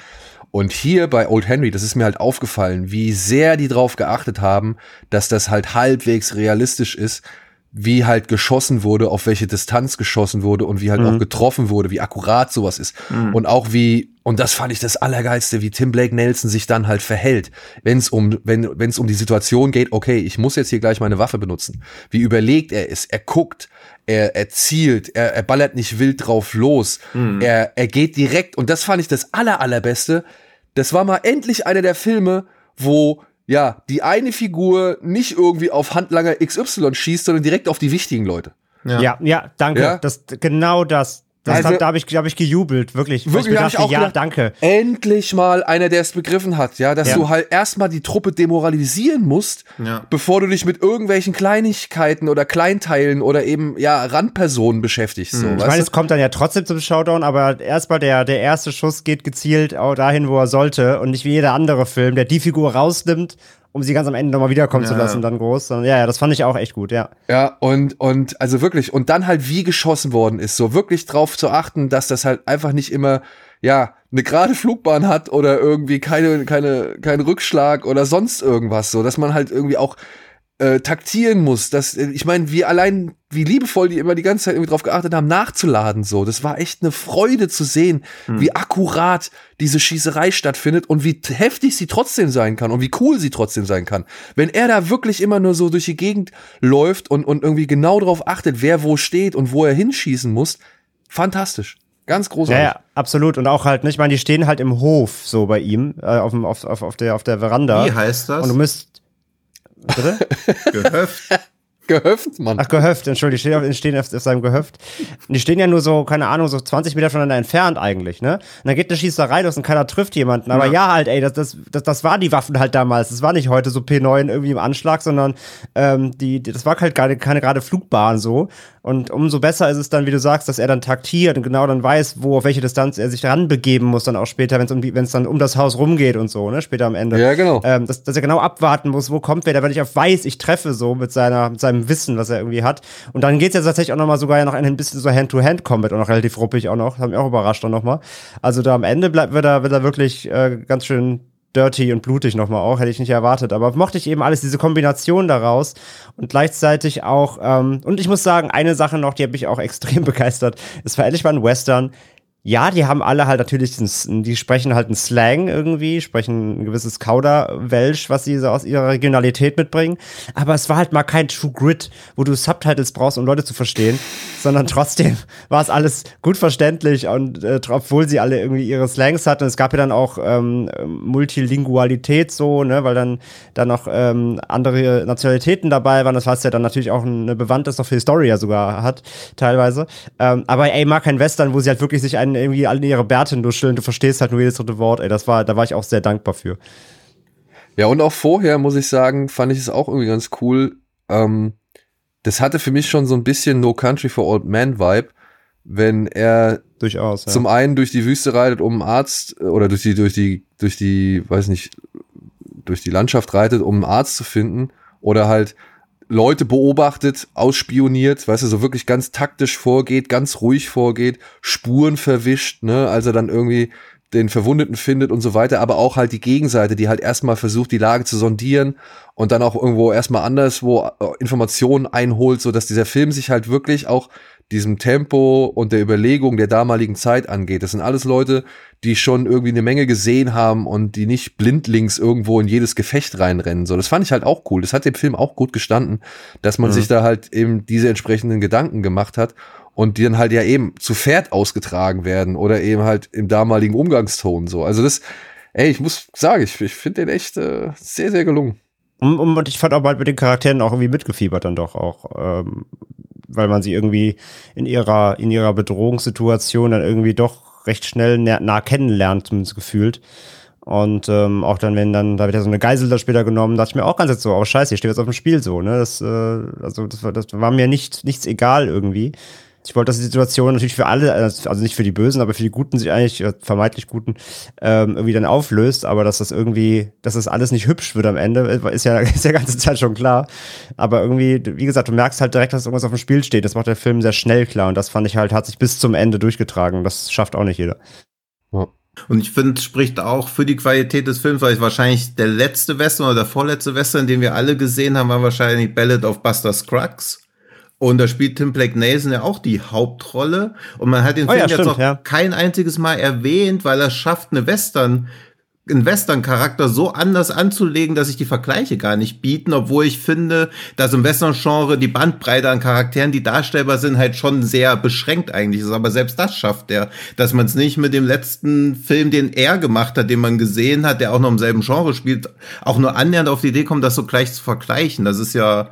Und hier bei Old Henry, das ist mir halt aufgefallen, wie sehr die drauf geachtet haben, dass das halt halbwegs realistisch ist, wie halt geschossen wurde, auf welche Distanz geschossen wurde und wie halt auch getroffen wurde, wie akkurat sowas ist. Und auch wie, und das fand ich das Allergeilste, wie Tim Blake Nelson sich dann halt verhält, wenn es um, wenn, wenn es um die Situation geht, okay, ich muss jetzt hier gleich meine Waffe benutzen. Wie überlegt er ist, er guckt, er, er zielt, er, er ballert nicht wild drauf los, er, er geht direkt, und das fand ich das Aller, Allerbeste, das war mal endlich einer der Filme, wo ja, die eine Figur nicht irgendwie auf Handlanger XY schießt, sondern direkt auf die wichtigen Leute. Ja, ja, danke. Ja? Das, genau das. Das Also- hab, da habe ich, da hab ich gejubelt, wirklich. Wirklich, ich mir hab ich dachte, auch ja, gedacht, danke. Endlich mal einer, der es begriffen hat, ja, dass Ja. du halt erstmal die Truppe demoralisieren musst, Ja. bevor du dich mit irgendwelchen Kleinigkeiten oder Kleinteilen oder eben, ja, Randpersonen beschäftigst, so, Ich meine, es kommt dann ja trotzdem zum Showdown, aber erstmal der, der erste Schuss geht gezielt auch dahin, wo er sollte und nicht wie jeder andere Film, der die Figur rausnimmt, um sie ganz am Ende nochmal wiederkommen zu Ja. lassen, dann groß. Sondern, ja, ja, das fand ich auch echt gut, ja. Ja, und, und, also wirklich, und dann halt wie geschossen worden ist, so wirklich drauf zu achten, dass das halt einfach nicht immer, ja, eine gerade Flugbahn hat oder irgendwie keine, keine, kein Rückschlag oder sonst irgendwas, so, dass man halt irgendwie auch äh, taktieren muss. Dass, äh, ich meine, wie allein, wie liebevoll die immer die ganze Zeit irgendwie drauf geachtet haben, nachzuladen, so. Das war echt eine Freude zu sehen, wie akkurat diese Schießerei stattfindet und wie heftig sie trotzdem sein kann und wie cool sie trotzdem sein kann. Wenn er da wirklich immer nur so durch die Gegend läuft und, und irgendwie genau darauf achtet, wer wo steht und wo er hinschießen muss, fantastisch. Ganz Ja, großartig. ja, absolut. Und auch halt, ne, ich meine, die stehen halt im Hof so bei ihm, äh, auf, dem, auf, auf, auf, der, auf der Veranda. Wie heißt das? Und du müsst. Bitte? Gehöft. Gehöft, Mann. Ach, Gehöft, Entschuldigung, die stehen, auf, auf, auf seinem Gehöft. Und die stehen ja nur so, keine Ahnung, so 20 Meter voneinander entfernt eigentlich, ne? Und dann geht eine Schießerei los und keiner trifft jemanden. Aber ja, halt, ey, das, das, das, das waren die Waffen halt damals. Das war nicht heute so P9 irgendwie im Anschlag, sondern ähm, die, die, das war halt keine, keine gerade Flugbahn so. Und umso besser ist es dann, wie du sagst, dass er dann taktiert und genau dann weiß, wo, auf welche Distanz er sich ranbegeben muss, dann auch später, wenn es um dann um das Haus rumgeht und so, ne? Später am Ende. Ja, genau. Ähm, dass, dass er genau abwarten muss, wo kommt wer, da wenn ich auf weiß, ich treffe so mit seiner, mit seinem Wissen, was er irgendwie hat. Und dann geht's ja tatsächlich auch nochmal sogar ja noch ein bisschen so Hand-to-Hand-Combat auch noch relativ ruppig auch noch. Das hat mich auch überrascht dann nochmal. Also da am Ende bleibt, wird er, wird er wirklich äh, ganz schön dirty und blutig nochmal auch, hätte ich nicht erwartet. Aber mochte ich eben alles, diese Kombination daraus und gleichzeitig auch, ähm, und ich muss sagen, eine Sache noch, die hat mich auch extrem begeistert. Es war endlich mal ein Western, ja, die haben alle halt natürlich, einen, die sprechen halt einen Slang irgendwie, sprechen ein gewisses Kauderwelsch, was sie so aus ihrer Regionalität mitbringen. Aber es war halt mal kein True Grit, wo du Subtitles brauchst, um Leute zu verstehen, sondern trotzdem war es alles gut verständlich und äh, obwohl sie alle irgendwie ihre Slangs hatten. Es gab ja dann auch ähm, Multilingualität so, ne, weil dann dann noch ähm, andere Nationalitäten dabei waren. Das heißt ja dann natürlich auch eine Bewandtnis Story ja sogar hat, teilweise. Ähm, aber ey, mag kein Western, wo sie halt wirklich sich einen irgendwie alle ihre Bärte duscheln, du verstehst halt nur jedes dritte Wort, ey, das war, da war ich auch sehr dankbar für. Ja, und auch vorher, muss ich sagen, fand ich es auch irgendwie ganz cool. Ähm, das hatte für mich schon so ein bisschen No Country for Old Man Vibe, wenn er durchaus ja. zum einen durch die Wüste reitet, um einen Arzt äh, oder durch die durch die durch die weiß nicht durch die Landschaft reitet, um einen Arzt zu finden oder halt Leute beobachtet, ausspioniert, weißt du, so wirklich ganz taktisch vorgeht, ganz ruhig vorgeht, Spuren verwischt, ne, als er dann irgendwie den Verwundeten findet und so weiter, aber auch halt die Gegenseite, die halt erstmal versucht, die Lage zu sondieren und dann auch irgendwo erstmal anderswo äh, Informationen einholt, so dass dieser Film sich halt wirklich auch diesem Tempo und der Überlegung der damaligen Zeit angeht. Das sind alles Leute, die schon irgendwie eine Menge gesehen haben und die nicht blindlings irgendwo in jedes Gefecht reinrennen. So, das fand ich halt auch cool. Das hat dem Film auch gut gestanden, dass man mhm. sich da halt eben diese entsprechenden Gedanken gemacht hat und die dann halt ja eben zu Pferd ausgetragen werden oder eben halt im damaligen Umgangston so. Also das, ey, ich muss sagen, ich, ich finde den echt äh, sehr, sehr gelungen. Und, und ich fand auch bald mit den Charakteren auch irgendwie mitgefiebert dann doch auch. Ähm, weil man sie irgendwie in ihrer, in ihrer Bedrohungssituation dann irgendwie doch recht schnell nah, nah kennenlernt, zumindest gefühlt. Und ähm, auch dann, wenn dann, da wird ja so eine Geisel da später genommen, dachte ich mir auch ganz jetzt so, oh scheiße, ich stehe jetzt auf dem Spiel so, ne? Das, äh, also das das war mir nicht, nichts egal irgendwie. Ich wollte, dass die Situation natürlich für alle, also nicht für die Bösen, aber für die Guten sich eigentlich, vermeintlich Guten, ähm, irgendwie dann auflöst, aber dass das irgendwie, dass das alles nicht hübsch wird am Ende, äh, ist ja, ist ja ganze Zeit schon klar. Aber irgendwie, wie gesagt, du merkst halt direkt, dass irgendwas auf dem Spiel steht. Das macht der Film sehr schnell klar und das fand ich halt, hat sich bis zum Ende durchgetragen. Das schafft auch nicht jeder. Ja. Und ich finde, es spricht auch für die Qualität des Films, weil ich wahrscheinlich der letzte Western oder der vorletzte Western, den wir alle gesehen haben, war wahrscheinlich Ballad of Buster Scruggs. Und da spielt Tim Blake Nelson ja auch die Hauptrolle. Und man hat den oh, Film ja, jetzt stimmt, noch ja. kein einziges Mal erwähnt, weil er schafft, eine Western, einen Western-Charakter so anders anzulegen, dass sich die Vergleiche gar nicht bieten, obwohl ich finde, dass im Western-Genre die Bandbreite an Charakteren, die darstellbar sind, halt schon sehr beschränkt eigentlich ist. Aber selbst das schafft er, dass man es nicht mit dem letzten Film, den er gemacht hat, den man gesehen hat, der auch noch im selben Genre spielt, auch nur annähernd auf die Idee kommt, das so gleich zu vergleichen. Das ist ja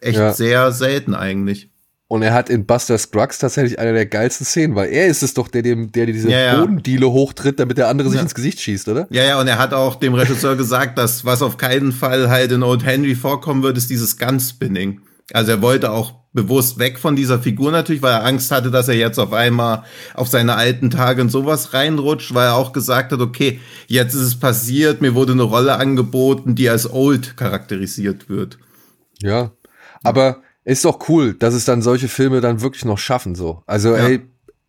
echt ja. sehr selten eigentlich. Und er hat in Buster Scruggs tatsächlich eine der geilsten Szenen, weil er ist es doch, der dem, der diese ja, ja. Bodendiele hochtritt, damit der andere sich ins Gesicht schießt, oder? Ja, ja, und er hat auch dem Regisseur gesagt, dass was auf keinen Fall halt in Old Henry vorkommen wird, ist dieses Gunspinning. Also er wollte auch bewusst weg von dieser Figur natürlich, weil er Angst hatte, dass er jetzt auf einmal auf seine alten Tage in sowas reinrutscht, weil er auch gesagt hat, okay, jetzt ist es passiert, mir wurde eine Rolle angeboten, die als Old charakterisiert wird. Ja, aber ist doch cool, dass es dann solche Filme dann wirklich noch schaffen, so. Also, ja. ey,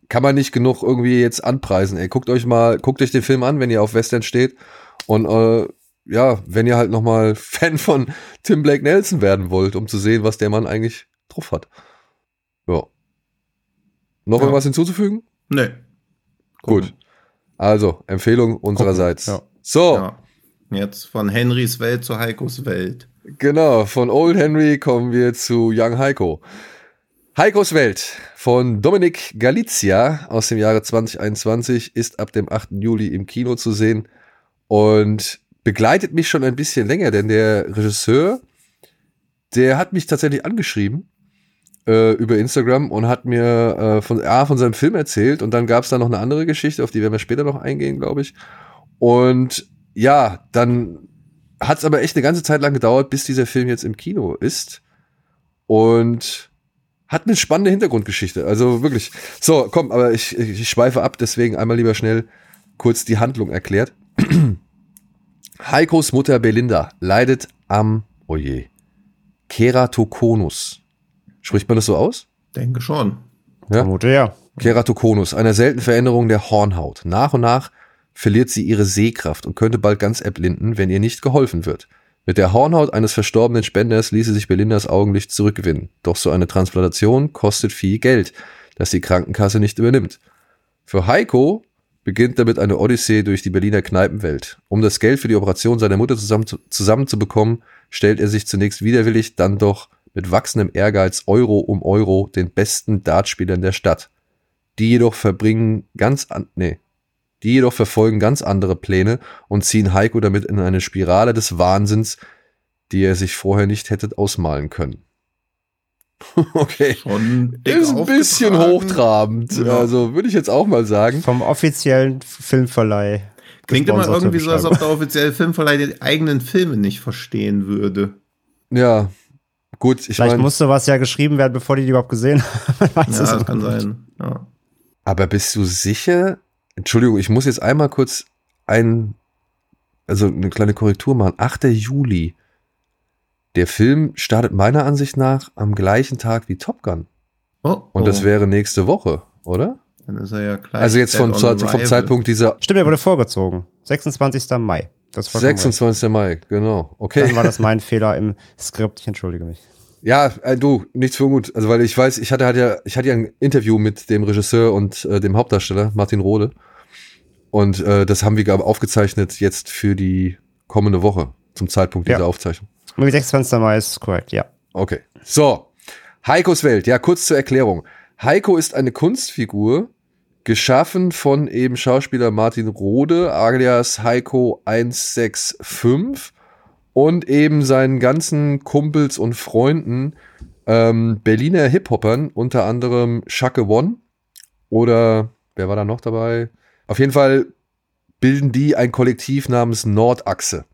kann man nicht genug irgendwie jetzt anpreisen, ey. Guckt euch mal, guckt euch den Film an, wenn ihr auf Western steht. Und, äh, ja, wenn ihr halt noch mal Fan von Tim Blake Nelson werden wollt, um zu sehen, was der Mann eigentlich drauf hat. Ja. Noch ja. irgendwas hinzuzufügen? Nee. Gut. Also, Empfehlung unsererseits. Ja. So. Ja. Jetzt von Henrys Welt zu Heikos Welt. Genau, von Old Henry kommen wir zu Young Heiko. Heikos Welt von Dominik Galizia aus dem Jahre 2021 ist ab dem 8. Juli im Kino zu sehen und begleitet mich schon ein bisschen länger, denn der Regisseur, der hat mich tatsächlich angeschrieben äh, über Instagram und hat mir äh, von, A, von seinem Film erzählt und dann gab es da noch eine andere Geschichte, auf die werden wir später noch eingehen, glaube ich. Und ja, dann hat es aber echt eine ganze Zeit lang gedauert, bis dieser Film jetzt im Kino ist. Und hat eine spannende Hintergrundgeschichte. Also wirklich. So, komm, aber ich, ich schweife ab, deswegen einmal lieber schnell kurz die Handlung erklärt. Heikos Mutter Belinda leidet am, oje, oh Keratokonus. Spricht man das so aus? Denke schon. Ja? Vermute ja. Keratokonus, einer seltenen Veränderung der Hornhaut. Nach und nach verliert sie ihre Sehkraft und könnte bald ganz erblinden, wenn ihr nicht geholfen wird. Mit der Hornhaut eines verstorbenen Spenders ließe sich Belindas Augenlicht zurückgewinnen. Doch so eine Transplantation kostet viel Geld, das die Krankenkasse nicht übernimmt. Für Heiko beginnt damit eine Odyssee durch die Berliner Kneipenwelt. Um das Geld für die Operation seiner Mutter zusammen zusammenzubekommen, stellt er sich zunächst widerwillig, dann doch mit wachsendem Ehrgeiz Euro um Euro den besten Dartspielern der Stadt. Die jedoch verbringen ganz an, nee, die jedoch verfolgen ganz andere Pläne und ziehen Heiko damit in eine Spirale des Wahnsinns, die er sich vorher nicht hätte ausmalen können. okay. Schon Ist ein bisschen hochtrabend. Ja. Also würde ich jetzt auch mal sagen. Vom offiziellen Filmverleih. Klingt immer irgendwie so, als ob der offizielle Filmverleih die eigenen Filme nicht verstehen würde. Ja. Gut, ich Vielleicht meine, musste was ja geschrieben werden, bevor die die überhaupt gesehen haben. Ja, das kann nicht. sein. Ja. aber bist du sicher? Entschuldigung, ich muss jetzt einmal kurz ein, also eine kleine Korrektur machen. 8. Juli. Der Film startet meiner Ansicht nach am gleichen Tag wie Top Gun. Oh, Und oh. das wäre nächste Woche, oder? Dann ist er ja gleich. Also jetzt vom arrival. Zeitpunkt dieser Stimmt, er wurde vorgezogen. 26. Mai. Das war schon 26. Mai, genau. recht. Dann Okay. war das mein Fehler im Skript. Ich entschuldige mich. Ja, äh, du, nichts für gut. Also, weil ich weiß, ich hatte, hatte ja, ich hatte ja ein Interview mit dem Regisseur und äh, dem Hauptdarsteller, Martin Rohde. Und äh, das haben wir aufgezeichnet jetzt für die kommende Woche, zum Zeitpunkt Ja. dieser Aufzeichnung. Nur 26. Mai ist korrekt, ja. Okay. So. Heikos Welt. Ja, kurz zur Erklärung. Heiko ist eine Kunstfigur, geschaffen von eben Schauspieler Martin Rode, alias Heiko 165 und eben seinen ganzen Kumpels und Freunden, ähm, Berliner Hip-Hoppern, unter anderem Shake One oder wer war da noch dabei? Auf jeden Fall bilden die ein Kollektiv namens Nordachse.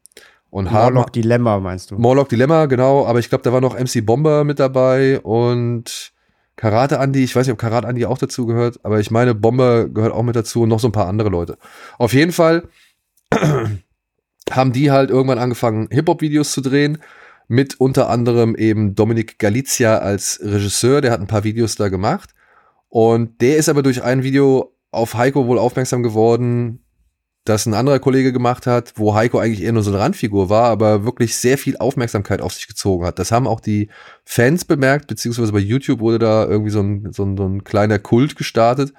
Und haben Morlock Dilemma, meinst du? Morlock Dilemma, genau, aber ich glaube, da war noch MC Bomber mit dabei und Karate Andy, ich weiß nicht, ob Karate Andy auch dazu gehört, aber ich meine, Bomber gehört auch mit dazu und noch so ein paar andere Leute. Auf jeden Fall haben die halt irgendwann angefangen, Hip-Hop-Videos zu drehen, mit unter anderem eben Dominik Galizia als Regisseur, der hat ein paar Videos da gemacht und der ist aber durch ein Video auf Heiko wohl aufmerksam geworden, das ein anderer Kollege gemacht hat, wo Heiko eigentlich eher nur so eine Randfigur war, aber wirklich sehr viel Aufmerksamkeit auf sich gezogen hat. Das haben auch die Fans bemerkt, beziehungsweise bei YouTube wurde da irgendwie so ein, so ein, so ein kleiner Kult gestartet.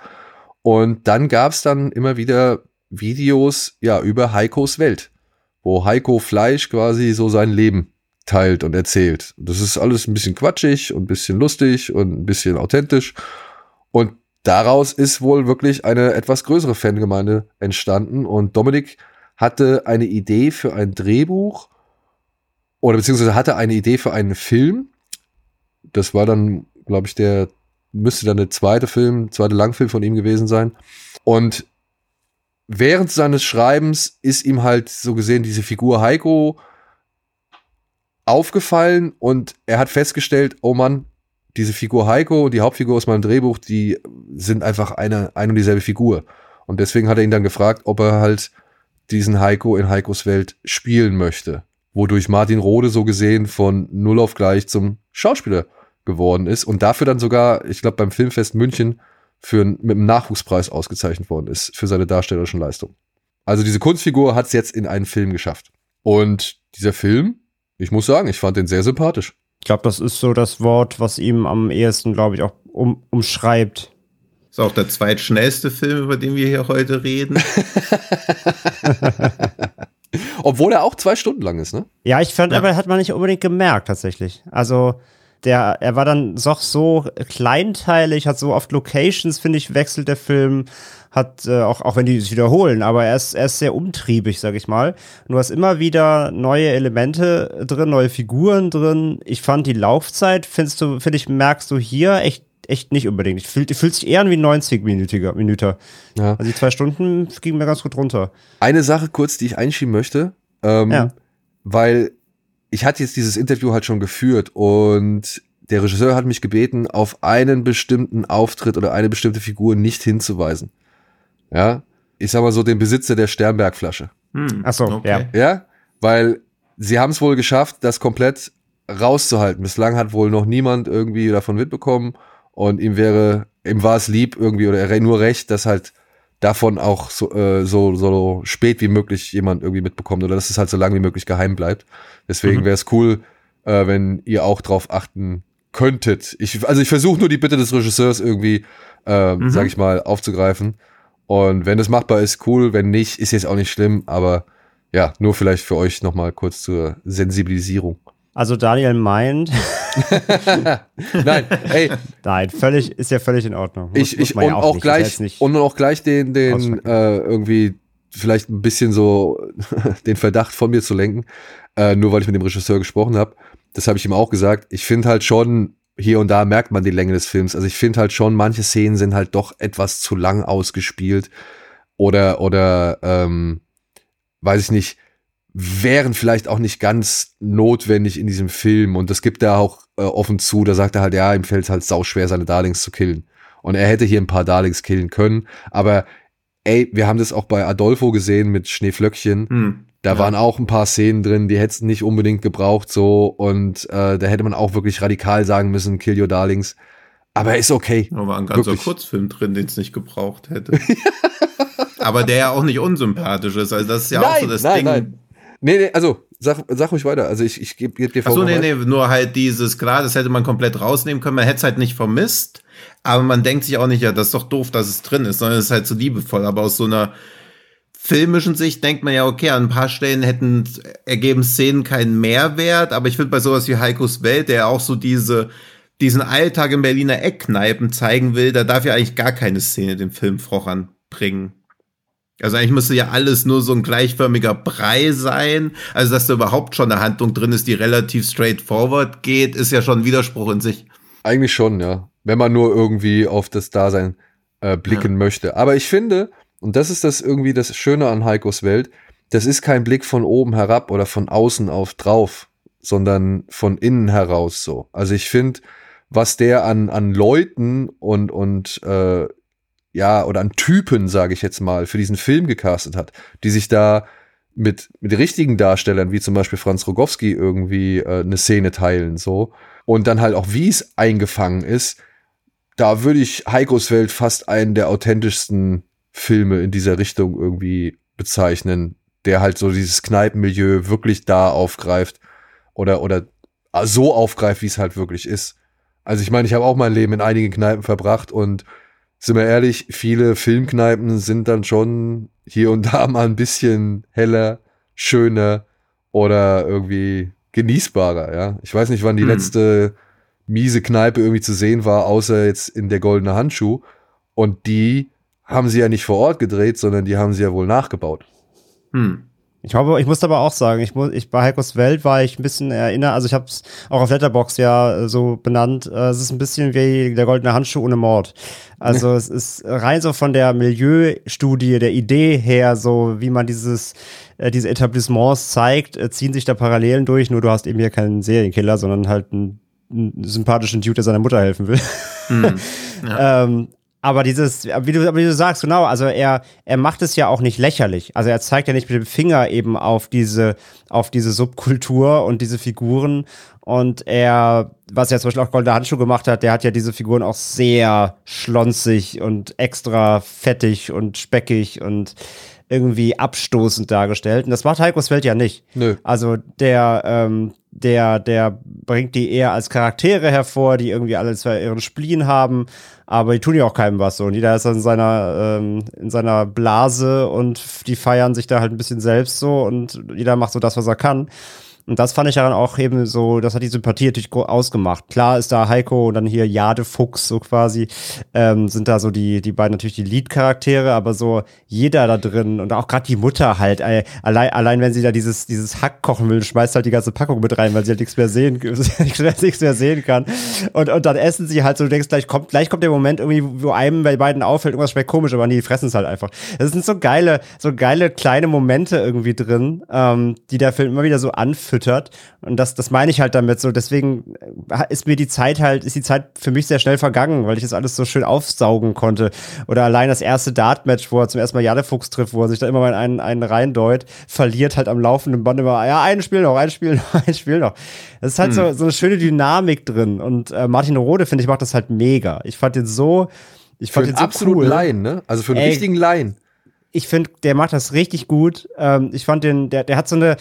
Und dann gab's dann immer wieder Videos ja über Heikos Welt, wo Heiko Fleisch quasi so sein Leben teilt und erzählt. Das ist alles ein bisschen quatschig und ein bisschen lustig und ein bisschen authentisch. Und daraus ist wohl wirklich eine etwas größere Fangemeinde entstanden und Dominik hatte eine Idee für ein Drehbuch oder beziehungsweise hatte eine Idee für einen Film. Das war dann, glaube ich, der müsste dann der zweite Film, zweite Langfilm von ihm gewesen sein. Und während seines Schreibens ist ihm halt so gesehen diese Figur Heiko aufgefallen und er hat festgestellt, oh Mann, diese Figur Heiko und die Hauptfigur aus meinem Drehbuch, die sind einfach eine, eine und dieselbe Figur. Und deswegen hat er ihn dann gefragt, ob er halt diesen Heiko in Heikos Welt spielen möchte. Wodurch Martin Rode so gesehen von null auf gleich zum Schauspieler geworden ist und dafür dann sogar, ich glaube, beim Filmfest München für, mit einem Nachwuchspreis ausgezeichnet worden ist für seine darstellerischen Leistungen. Also diese Kunstfigur hat es jetzt in einen Film geschafft. Und dieser Film, ich muss sagen, ich fand den sehr sympathisch. Ich glaube, das ist so das Wort, was ihm am ehesten, glaube ich, auch um, umschreibt. Ist auch der zweitschnellste Film, über den wir hier heute reden. Obwohl er auch zwei Stunden lang ist, ne? Ja, ich fand, Ja. aber hat man nicht unbedingt gemerkt, tatsächlich. Also, der, er war dann doch so kleinteilig, hat so oft Locations, finde ich, wechselt der Film, hat, äh, auch, auch wenn die sich wiederholen, aber er ist, er ist sehr umtriebig, sag ich mal. Du hast immer wieder neue Elemente drin, neue Figuren drin. Ich fand die Laufzeit, findest du, finde ich, merkst du hier echt, echt nicht unbedingt. Ich fühlt, fühlt sich eher an wie 90-Minütiger, Minüter. Ja. Also die zwei Stunden gingen mir ganz gut runter. Eine Sache kurz, die ich einschieben möchte, ähm, Ja. weil ich hatte jetzt dieses Interview halt schon geführt und der Regisseur hat mich gebeten, auf einen bestimmten Auftritt oder eine bestimmte Figur nicht hinzuweisen. Ja, ich sag mal so den Besitzer der Sternbergflasche. Hm, Ach so, ja. Ja, weil sie haben es wohl geschafft, das komplett rauszuhalten. Bislang hat wohl noch niemand irgendwie davon mitbekommen und ihm wäre, ihm war es lieb irgendwie oder er nur recht, dass halt davon auch so, äh, so, so spät wie möglich jemand irgendwie mitbekommt oder dass es halt so lange wie möglich geheim bleibt. Deswegen Mhm. wäre es cool, äh, wenn ihr auch drauf achten könntet. Ich, also ich versuche nur die Bitte des Regisseurs irgendwie, äh, Mhm. sag ich mal, aufzugreifen. Und wenn es machbar ist, cool. Wenn nicht, ist jetzt auch nicht schlimm. Aber ja, nur vielleicht für euch nochmal kurz zur Sensibilisierung. Also Daniel meint, Nein, ey, nein, völlig, ist ja völlig in Ordnung. Muss- ich, muss ich und ja auch, nicht. Gleich und auch gleich den den äh, irgendwie vielleicht ein bisschen so den Verdacht von mir zu lenken, äh, nur weil ich mit dem Regisseur gesprochen habe. Das habe ich ihm auch gesagt. Ich finde halt schon hier und da merkt man die Länge des Films. Also ich finde halt schon manche Szenen sind halt doch etwas zu lang ausgespielt oder oder ähm, weiß ich nicht wären vielleicht auch nicht ganz notwendig in diesem Film und das gibt er auch äh, offen zu. Da sagt er halt, ja, ihm fällt es halt sauschwer, seine Darlings zu killen. Und er hätte hier ein paar Darlings killen können, aber ey, wir haben das auch bei Adolfo gesehen mit Schneeflöckchen. Hm. Da Ja. waren auch ein paar Szenen drin, die hätten nicht unbedingt gebraucht so und äh, da hätte man auch wirklich radikal sagen müssen, kill your darlings. Aber ist okay. Da war ein ganzer Wirklich. Kurzfilm drin, den es nicht gebraucht hätte. Aber der ja auch nicht unsympathisch ist. Also das ist ja auch so das Ding. Nee, nee, also sag, sag ruhig weiter. Also ich, ich gebe geb dir Achso, nee, nee, nur halt dieses, klar, das hätte man komplett rausnehmen können. Man hätte es halt nicht vermisst. Aber man denkt sich auch nicht, ja, das ist doch doof, dass es drin ist, sondern es ist halt so liebevoll. Aber aus so einer filmischen Sicht denkt man ja, okay, an ein paar Stellen hätten ergeben Szenen keinen Mehrwert. Aber ich finde bei sowas wie Heikos Welt, der auch so diese, diesen Alltag in Berliner Eckkneipen zeigen will, da darf ja eigentlich gar keine Szene den Film voranbringen. Also eigentlich müsste ja alles nur so ein gleichförmiger Brei sein. Also dass da überhaupt schon eine Handlung drin ist, die relativ straightforward geht, ist ja schon ein Widerspruch in sich. Eigentlich schon, ja. Wenn man nur irgendwie auf das Dasein äh, blicken möchte. Aber ich finde, und das ist das irgendwie das Schöne an Heikos Welt, das ist kein Blick von oben herab oder von außen auf drauf, sondern von innen heraus so. Also ich finde, was der an, an Leuten und, und äh, ja, oder an Typen, sage ich jetzt mal, für diesen Film gecastet hat, die sich da mit, mit richtigen Darstellern, wie zum Beispiel Franz Rogowski, irgendwie äh, eine Szene teilen, so. Und dann halt auch, wie es eingefangen ist, da würde ich Heikos Welt fast einen der authentischsten Filme in dieser Richtung irgendwie bezeichnen, der halt so dieses Kneipenmilieu wirklich da aufgreift oder, oder so aufgreift, wie es halt wirklich ist. Also ich meine, ich habe auch mein Leben in einigen Kneipen verbracht und sind wir ehrlich, viele Filmkneipen sind dann schon hier und da mal ein bisschen heller, schöner oder irgendwie genießbarer, ja. Ich weiß nicht, wann die Hm. letzte miese Kneipe irgendwie zu sehen war, außer jetzt in der goldene Handschuh. Und die haben sie ja nicht vor Ort gedreht, sondern die haben sie ja wohl nachgebaut. Hm. Ich glaube, ich muss aber auch sagen, ich muss, ich bei Heikos Welt war ich ein bisschen erinnert, also ich habe es auch auf Letterbox ja äh, so benannt. Äh, es ist ein bisschen wie der goldene Handschuh ohne Mord. Also es ist rein so von der Milieustudie, der Idee her, so wie man dieses äh, diese Etablissements zeigt, ziehen sich da Parallelen durch. Nur du hast eben hier keinen Serienkiller, sondern halt einen, einen sympathischen Dude, der seiner Mutter helfen will. Hm. Ähm, aber dieses, wie du, wie du sagst, genau, also er, er macht es ja auch nicht lächerlich. Also er zeigt ja nicht mit dem Finger eben auf diese, auf diese Subkultur und diese Figuren. Und er, was ja zum Beispiel auch Goldener Handschuh gemacht hat, der hat ja diese Figuren auch sehr schlonzig und extra fettig und speckig und irgendwie abstoßend dargestellt. Und das macht Heikos Welt ja nicht. Nö. Also der, ähm, der, der bringt die eher als Charaktere hervor, die irgendwie alle zwar ihren Spleen haben, aber die tun ja auch keinem was so. Und jeder ist in seiner, ähm, in seiner Blase und die feiern sich da halt ein bisschen selbst so und jeder macht so das, was er kann. Und das fand ich daran auch eben so, das hat die Sympathie natürlich ausgemacht. Klar ist da Heiko und dann hier Jade Fuchs so quasi, ähm, sind da so die, die beiden natürlich die Lead-Charaktere, aber so jeder da drin und auch gerade die Mutter halt, äh, allein, allein wenn sie da dieses, dieses Hack kochen will, schmeißt halt die ganze Packung mit rein, weil sie halt nichts mehr sehen, nichts mehr sehen kann. Und, und dann essen sie halt so, du denkst, gleich kommt, gleich kommt der Moment irgendwie, wo einem bei beiden auffällt, irgendwas schmeckt komisch, aber nee, die fressen es halt einfach. Das sind so geile, so geile kleine Momente irgendwie drin, ähm, die der Film immer wieder so anfüttert. Und das, das meine ich halt damit so. Deswegen äh, ist mir die Zeit halt, ist die Zeit für mich sehr schnell vergangen, weil ich das alles so schön aufsaugen konnte. Oder allein das erste Dart-Match, wo er zum ersten Mal Jade Fuchs trifft, wo er sich da immer mal in einen, einen reindeut, verliert halt am laufenden Band immer, ja, ein Spiel noch, ein Spiel noch, ein Spiel noch. Das ist halt so, so eine schöne Dynamik drin. Und äh, Martin Rode, finde ich, macht das halt mega. Ich fand den so, Ich Für fand einen den so absoluten cool. Laien, ne? Also für einen Ey. richtigen Laien. ich finde, der macht das richtig gut. Ähm, ich fand den, der, der hat so eine,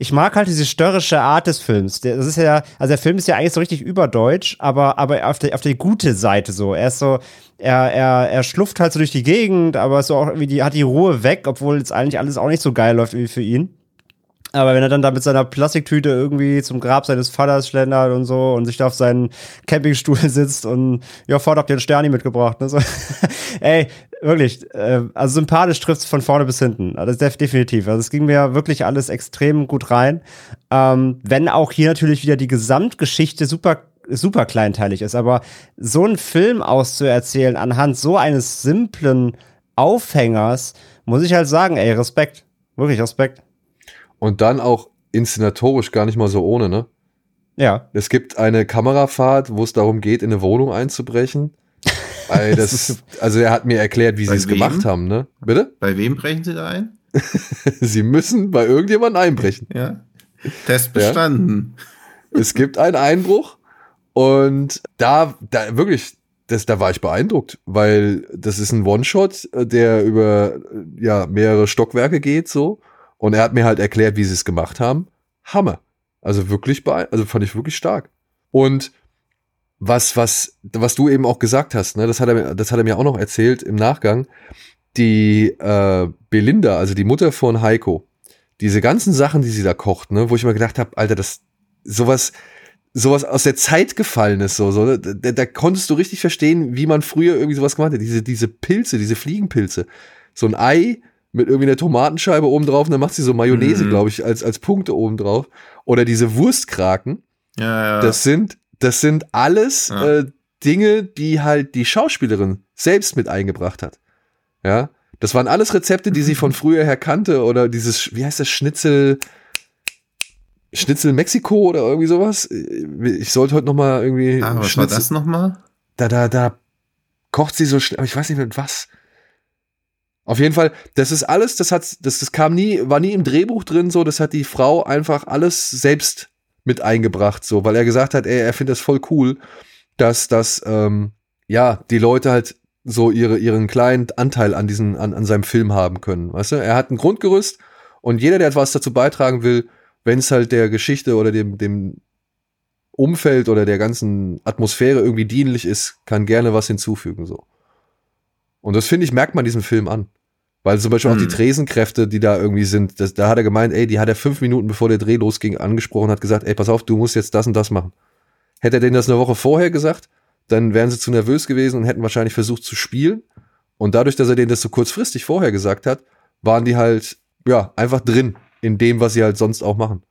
ich mag halt diese störrische Art des Films. Das ist ja, also der Film ist ja eigentlich so richtig überdeutsch, aber, aber auf der, auf der gute Seite so. Er ist so, er, er, er schlufft halt so durch die Gegend, aber so auch irgendwie die, hat die Ruhe weg, obwohl jetzt eigentlich alles auch nicht so geil läuft wie für ihn. Aber wenn er dann da mit seiner Plastiktüte irgendwie zum Grab seines Vaters schlendert und so und sich da auf seinen Campingstuhl sitzt und ja, fort habt ihr einen Sterni mitgebracht. Ne? So. Ey, wirklich, äh, also sympathisch trifft es von vorne bis hinten. Also das ist definitiv. Also es ging mir wirklich alles extrem gut rein. Ähm, wenn auch hier natürlich wieder die Gesamtgeschichte super super kleinteilig ist, aber so einen Film auszuerzählen anhand so eines simplen Aufhängers, muss ich halt sagen, ey, Respekt. Wirklich Respekt. Und dann auch inszenatorisch gar nicht mal so ohne, ne? Ja. Es gibt eine Kamerafahrt, wo es darum geht, in eine Wohnung einzubrechen. Ey, das, also er hat mir erklärt, wie Bei sie es gemacht haben, ne? Bitte? Bei wem brechen Sie da ein? Sie müssen bei irgendjemandem einbrechen. Ja. Test bestanden. Es gibt einen Einbruch und da, da wirklich, das, da war ich beeindruckt, weil das ist ein One-Shot, der über ja, mehrere Stockwerke geht so. Und er hat mir halt erklärt, wie sie es gemacht haben. Hammer. Also wirklich beeindruckend, also fand ich wirklich stark. Und was, was, was du eben auch gesagt hast, ne, das hat er, mir- das hat er mir auch noch erzählt im Nachgang. Die äh, Belinda, also die Mutter von Heiko, diese ganzen Sachen, die sie da kocht, ne, wo ich mir gedacht habe, Alter, das sowas, sowas aus der Zeit gefallen ist, so, so ne, da, da konntest du richtig verstehen, wie man früher irgendwie sowas gemacht hat. Diese, diese Pilze, diese Fliegenpilze. So ein Ei mit irgendwie einer Tomatenscheibe oben drauf und dann macht sie so Mayonnaise, Mhm. glaube ich, als, als Punkte oben drauf. Oder diese Wurstkraken. Ja, ja. Das sind, das sind alles Ja. äh, Dinge, die halt die Schauspielerin selbst mit eingebracht hat. Ja, das waren alles Rezepte, die sie von früher her kannte oder dieses, wie heißt das, Schnitzel, Schnitzel Mexiko oder irgendwie sowas. Ich sollte heute noch mal irgendwie ah, was war Schnitzel, das nochmal? da, da, da kocht sie so schnell, aber ich weiß nicht mit was. Auf jeden Fall, das ist alles, das hat, das, das kam nie, war nie im Drehbuch drin, so, das hat die Frau einfach alles selbst mit eingebracht, so, weil er gesagt hat, ey, er findet das voll cool, dass das, ähm, ja, die Leute halt so ihre, ihren kleinen Anteil an diesen, an, an seinem Film haben können, weißt du? Er hat ein Grundgerüst und jeder, der etwas dazu beitragen will, wenn es halt der Geschichte oder dem, dem Umfeld oder der ganzen Atmosphäre irgendwie dienlich ist, kann gerne was hinzufügen, so. Und das finde ich, merkt man diesem Film an. Weil zum Beispiel auch die Hm. Tresenkräfte, die da irgendwie sind, das, da hat er gemeint, ey, die hat er fünf Minuten bevor der Dreh losging angesprochen, hat gesagt, ey, pass auf, du musst jetzt das und das machen. Hätte er denen das eine Woche vorher gesagt, dann wären sie zu nervös gewesen und hätten wahrscheinlich versucht zu spielen. Und dadurch, dass er denen das so kurzfristig vorher gesagt hat, waren die halt, ja, einfach drin in dem, was sie halt sonst auch machen.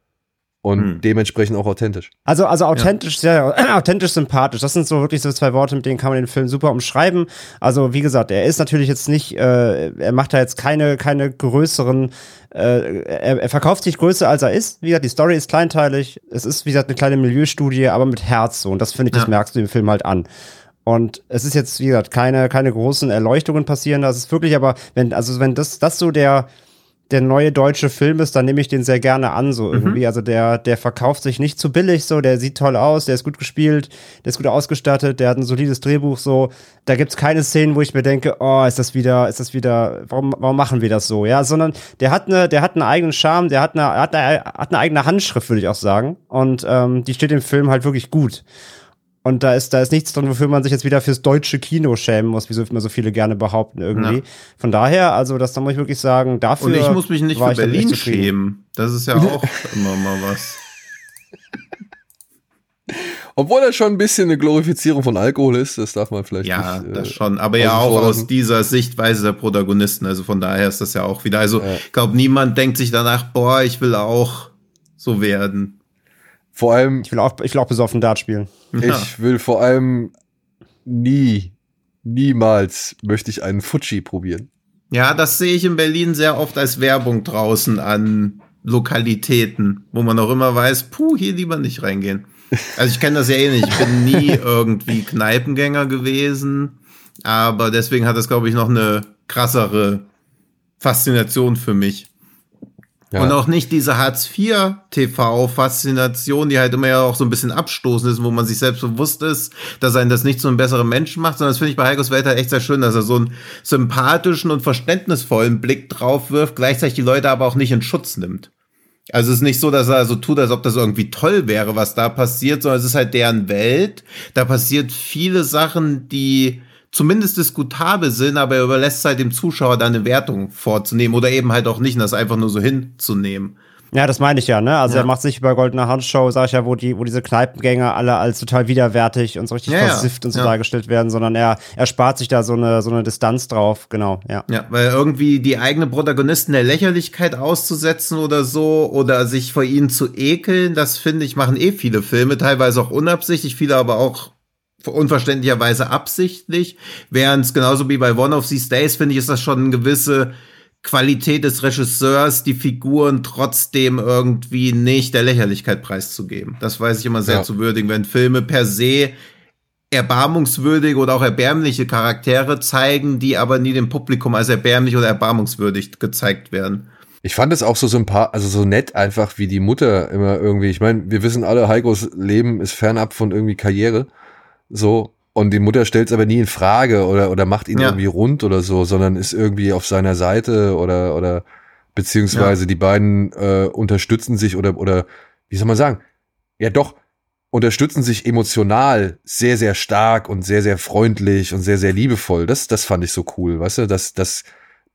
Und Hm. dementsprechend auch authentisch. Also, also authentisch, sehr authentisch, sympathisch. Das sind so wirklich so zwei Worte, mit denen kann man den Film super umschreiben. Also, wie gesagt, er ist natürlich jetzt nicht, äh, er macht da jetzt keine, keine größeren, äh, er, er verkauft sich größer als er ist. Wie gesagt, die Story ist kleinteilig. Es ist, wie gesagt, eine kleine Milieustudie, aber mit Herz so. Und das finde ich, das Ja. merkst du im Film halt an. Und es ist jetzt, wie gesagt, keine, keine großen Erleuchtungen passieren. Das ist wirklich aber, wenn, also wenn das, das so der, der neue deutsche Film ist, dann nehme ich den sehr gerne an, so irgendwie. Also der, der verkauft sich nicht zu billig, so, der sieht toll aus, der ist gut gespielt, der ist gut ausgestattet, der hat ein solides Drehbuch, so. Da gibt's keine Szenen, wo ich mir denke, oh, ist das wieder, ist das wieder, warum, warum machen wir das so, ja? Sondern der hat eine, der hat einen eigenen Charme, der hat eine, hat eine, hat eine eigene Handschrift, würde ich auch sagen. Und ähm, die steht im Film halt wirklich gut. Und da ist, da ist nichts drin, wofür man sich jetzt wieder fürs deutsche Kino schämen muss, wie so immer so viele gerne behaupten irgendwie. Ja. Von daher, also das da muss ich wirklich sagen, dafür. Und ich muss mich nicht für Berlin schämen. Das ist ja auch immer mal was. Obwohl er schon ein bisschen eine Glorifizierung von Alkohol ist, das darf man vielleicht Ja, nicht. das äh, schon. Aber ja auch aus dieser Sichtweise der Protagonisten. Also von daher ist das ja auch wieder. Also Ja. ich glaube, niemand denkt sich danach, boah, ich will auch so werden. Vor allem, Ich will auch, ich will auch besoffen Dart spielen. Ja. ich will vor allem nie, niemals möchte ich einen Fuji probieren. Ja, das sehe ich in Berlin sehr oft als Werbung draußen an Lokalitäten, wo man auch immer weiß, puh, hier lieber nicht reingehen. Also ich kenne das ja eh nicht. Ich bin nie irgendwie Kneipengänger gewesen, aber deswegen hat das, glaube ich, noch eine krassere Faszination für mich. Ja. Und auch nicht diese Hartz-IV-TV-Faszination, die halt immer ja auch so ein bisschen abstoßend ist, wo man sich selbst bewusst ist, dass einen das nicht zu einem besseren Menschen macht, sondern das finde ich bei Heikos Welt halt echt sehr schön, dass er so einen sympathischen und verständnisvollen Blick drauf wirft, gleichzeitig die Leute aber auch nicht in Schutz nimmt. Also es ist nicht so, dass er so tut, als ob das irgendwie toll wäre, was da passiert, sondern es ist halt deren Welt. Da passiert viele Sachen, die zumindest diskutabel sind, aber er überlässt halt dem Zuschauer da eine Wertung vorzunehmen oder eben halt auch nicht, das einfach nur so hinzunehmen. Ja, das meine ich ja, ne? Also Ja. er macht sich bei Goldener Handshow, sag ich ja, wo die, wo diese Kneipengänger alle als total widerwärtig und so richtig Ja, ja. versifft und so Ja. dargestellt werden, sondern er, er spart sich da so eine, so eine Distanz drauf, genau, ja. Ja, weil irgendwie die eigene Protagonisten der Lächerlichkeit auszusetzen oder so oder sich vor ihnen zu ekeln, das finde ich, machen eh viele Filme, teilweise auch unabsichtlich, viele aber auch unverständlicherweise absichtlich. Während es genauso wie bei One of These Days, finde ich, ist das schon eine gewisse Qualität des Regisseurs, die Figuren trotzdem irgendwie nicht der Lächerlichkeit preiszugeben. Das weiß ich immer sehr Ja. zu würdigen, wenn Filme per se erbarmungswürdige oder auch erbärmliche Charaktere zeigen, die aber nie dem Publikum als erbärmlich oder erbarmungswürdig gezeigt werden. Ich fand es auch so sympath, also so nett einfach, wie die Mutter immer irgendwie, ich meine, wir wissen alle, Heikos Leben ist fernab von irgendwie Karriere, so, und die Mutter stellt es aber nie in Frage oder, oder macht ihn Ja. irgendwie rund oder so, sondern ist irgendwie auf seiner Seite oder, oder, beziehungsweise die beiden äh, unterstützen sich oder, oder, wie soll man sagen, ja doch, unterstützen sich emotional sehr, sehr stark und sehr, sehr freundlich und sehr, sehr liebevoll. Das, das fand ich so cool, weißt du, dass, dass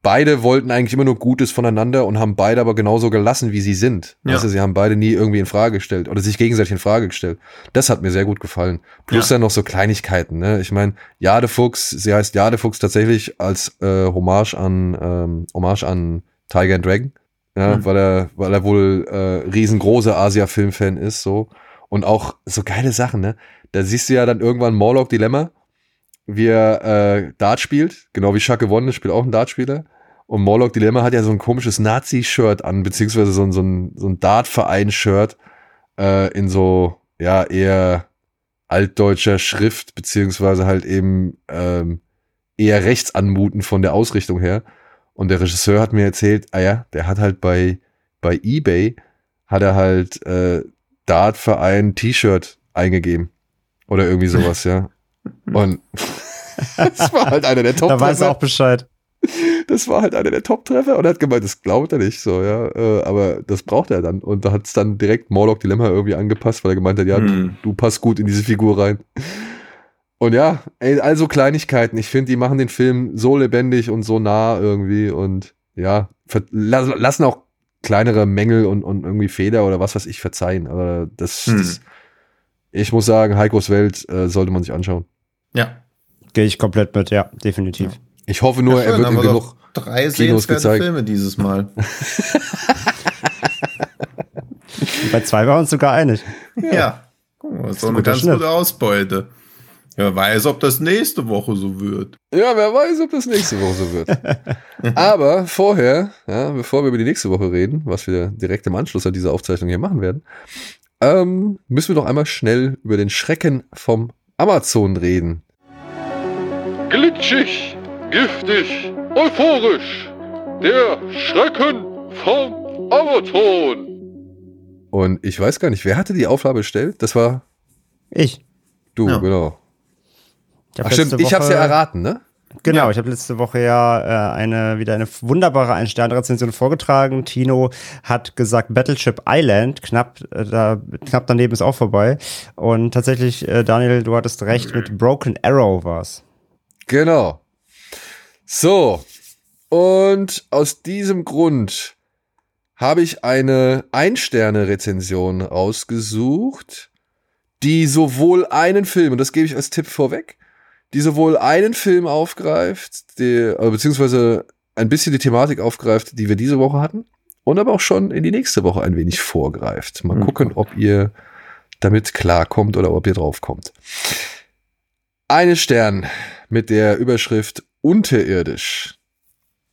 beide wollten eigentlich immer nur Gutes voneinander und haben beide aber genauso gelassen, wie sie sind. Ja. Weißt du, sie haben beide nie irgendwie in Frage gestellt oder sich gegenseitig in Frage gestellt. Das hat mir sehr gut gefallen. Plus Ja. dann noch so Kleinigkeiten, ne? Ich meine, Jade Fuchs, sie heißt Jade Fuchs tatsächlich als äh, Hommage an ähm, Hommage an Tiger and Dragon. Ja, Mhm. weil er, weil er wohl äh, riesengroßer Asia-Film-Fan ist, so. Und auch so geile Sachen, ne? Da siehst du ja dann irgendwann Morlock Dilemma, wie er äh, Dart spielt, genau wie Shake Wonne spielt auch ein Dartspieler. Und Morlock Dilemma hat ja so ein komisches Nazi-Shirt an, beziehungsweise so ein, so ein, so ein Dart-Verein-Shirt äh, in so, ja, eher altdeutscher Schrift, beziehungsweise halt eben ähm, eher rechts anmuten von der Ausrichtung her. Und der Regisseur hat mir erzählt, ah ja, der hat halt bei, bei Ebay, hat er halt äh, Dartverein T-Shirt eingegeben. Oder irgendwie sowas, ja. Und das war halt einer der top Da weiß er auch Bescheid. Das war halt einer der Top-Treffer und er hat gemeint, das glaubt er nicht so, ja, äh, aber das braucht er dann und da hat es dann direkt Morlock Dilemma irgendwie angepasst, weil er gemeint hat, ja, Hm. du, du passt gut in diese Figur rein. Und ja, ey, also Kleinigkeiten, ich finde, die machen den Film so lebendig und so nah irgendwie und ja, lassen auch kleinere Mängel und, und irgendwie Fehler oder was weiß ich verzeihen, aber das, Hm. das ich muss sagen, Heikos Welt äh, sollte man sich anschauen. Ja. Gehe ich komplett mit, ja, definitiv. Ich hoffe nur, Ja, er schön, wird haben in wir genug drei Kinos gezeigt. Filme dieses Mal. Bei zwei waren wir uns sogar einig. Ja. Guck mal, das ist doch ein eine ganz Schnitt. gute Ausbeute. Wer weiß, ob das nächste Woche so wird. Ja, wer weiß, ob das nächste Woche so wird. Aber vorher, ja, bevor wir über die nächste Woche reden, was wir direkt im Anschluss an diese Aufzeichnung hier machen werden, ähm, müssen wir noch einmal schnell über den Schrecken vom Amazon reden. Glitschig, giftig, euphorisch. Der Schrecken vom Amazon. Und ich weiß gar nicht, wer hatte die Aufgabe bestellt? Das war Ich. du, Ja. genau. Ich hab Ach stimmt, letzte ich hab's ja Woche- erraten, ne? Genau, ich habe letzte Woche ja äh, eine wieder eine wunderbare Ein-Sterne-Rezension vorgetragen. Tino hat gesagt Battleship Island, knapp, äh, da, knapp daneben ist auch vorbei. Und tatsächlich, äh, Daniel, du hattest recht, mit Broken Arrow war's. Genau. So. Und aus diesem Grund habe ich eine Ein-Sterne-Rezension rausgesucht, die sowohl einen Film, und das gebe ich als Tipp vorweg, die sowohl einen Film aufgreift, die, äh, beziehungsweise ein bisschen die Thematik aufgreift, die wir diese Woche hatten, und aber auch schon in die nächste Woche ein wenig vorgreift. Mal Mhm. gucken, ob ihr damit klarkommt oder ob ihr draufkommt. Eine Stern mit der Überschrift Unterirdisch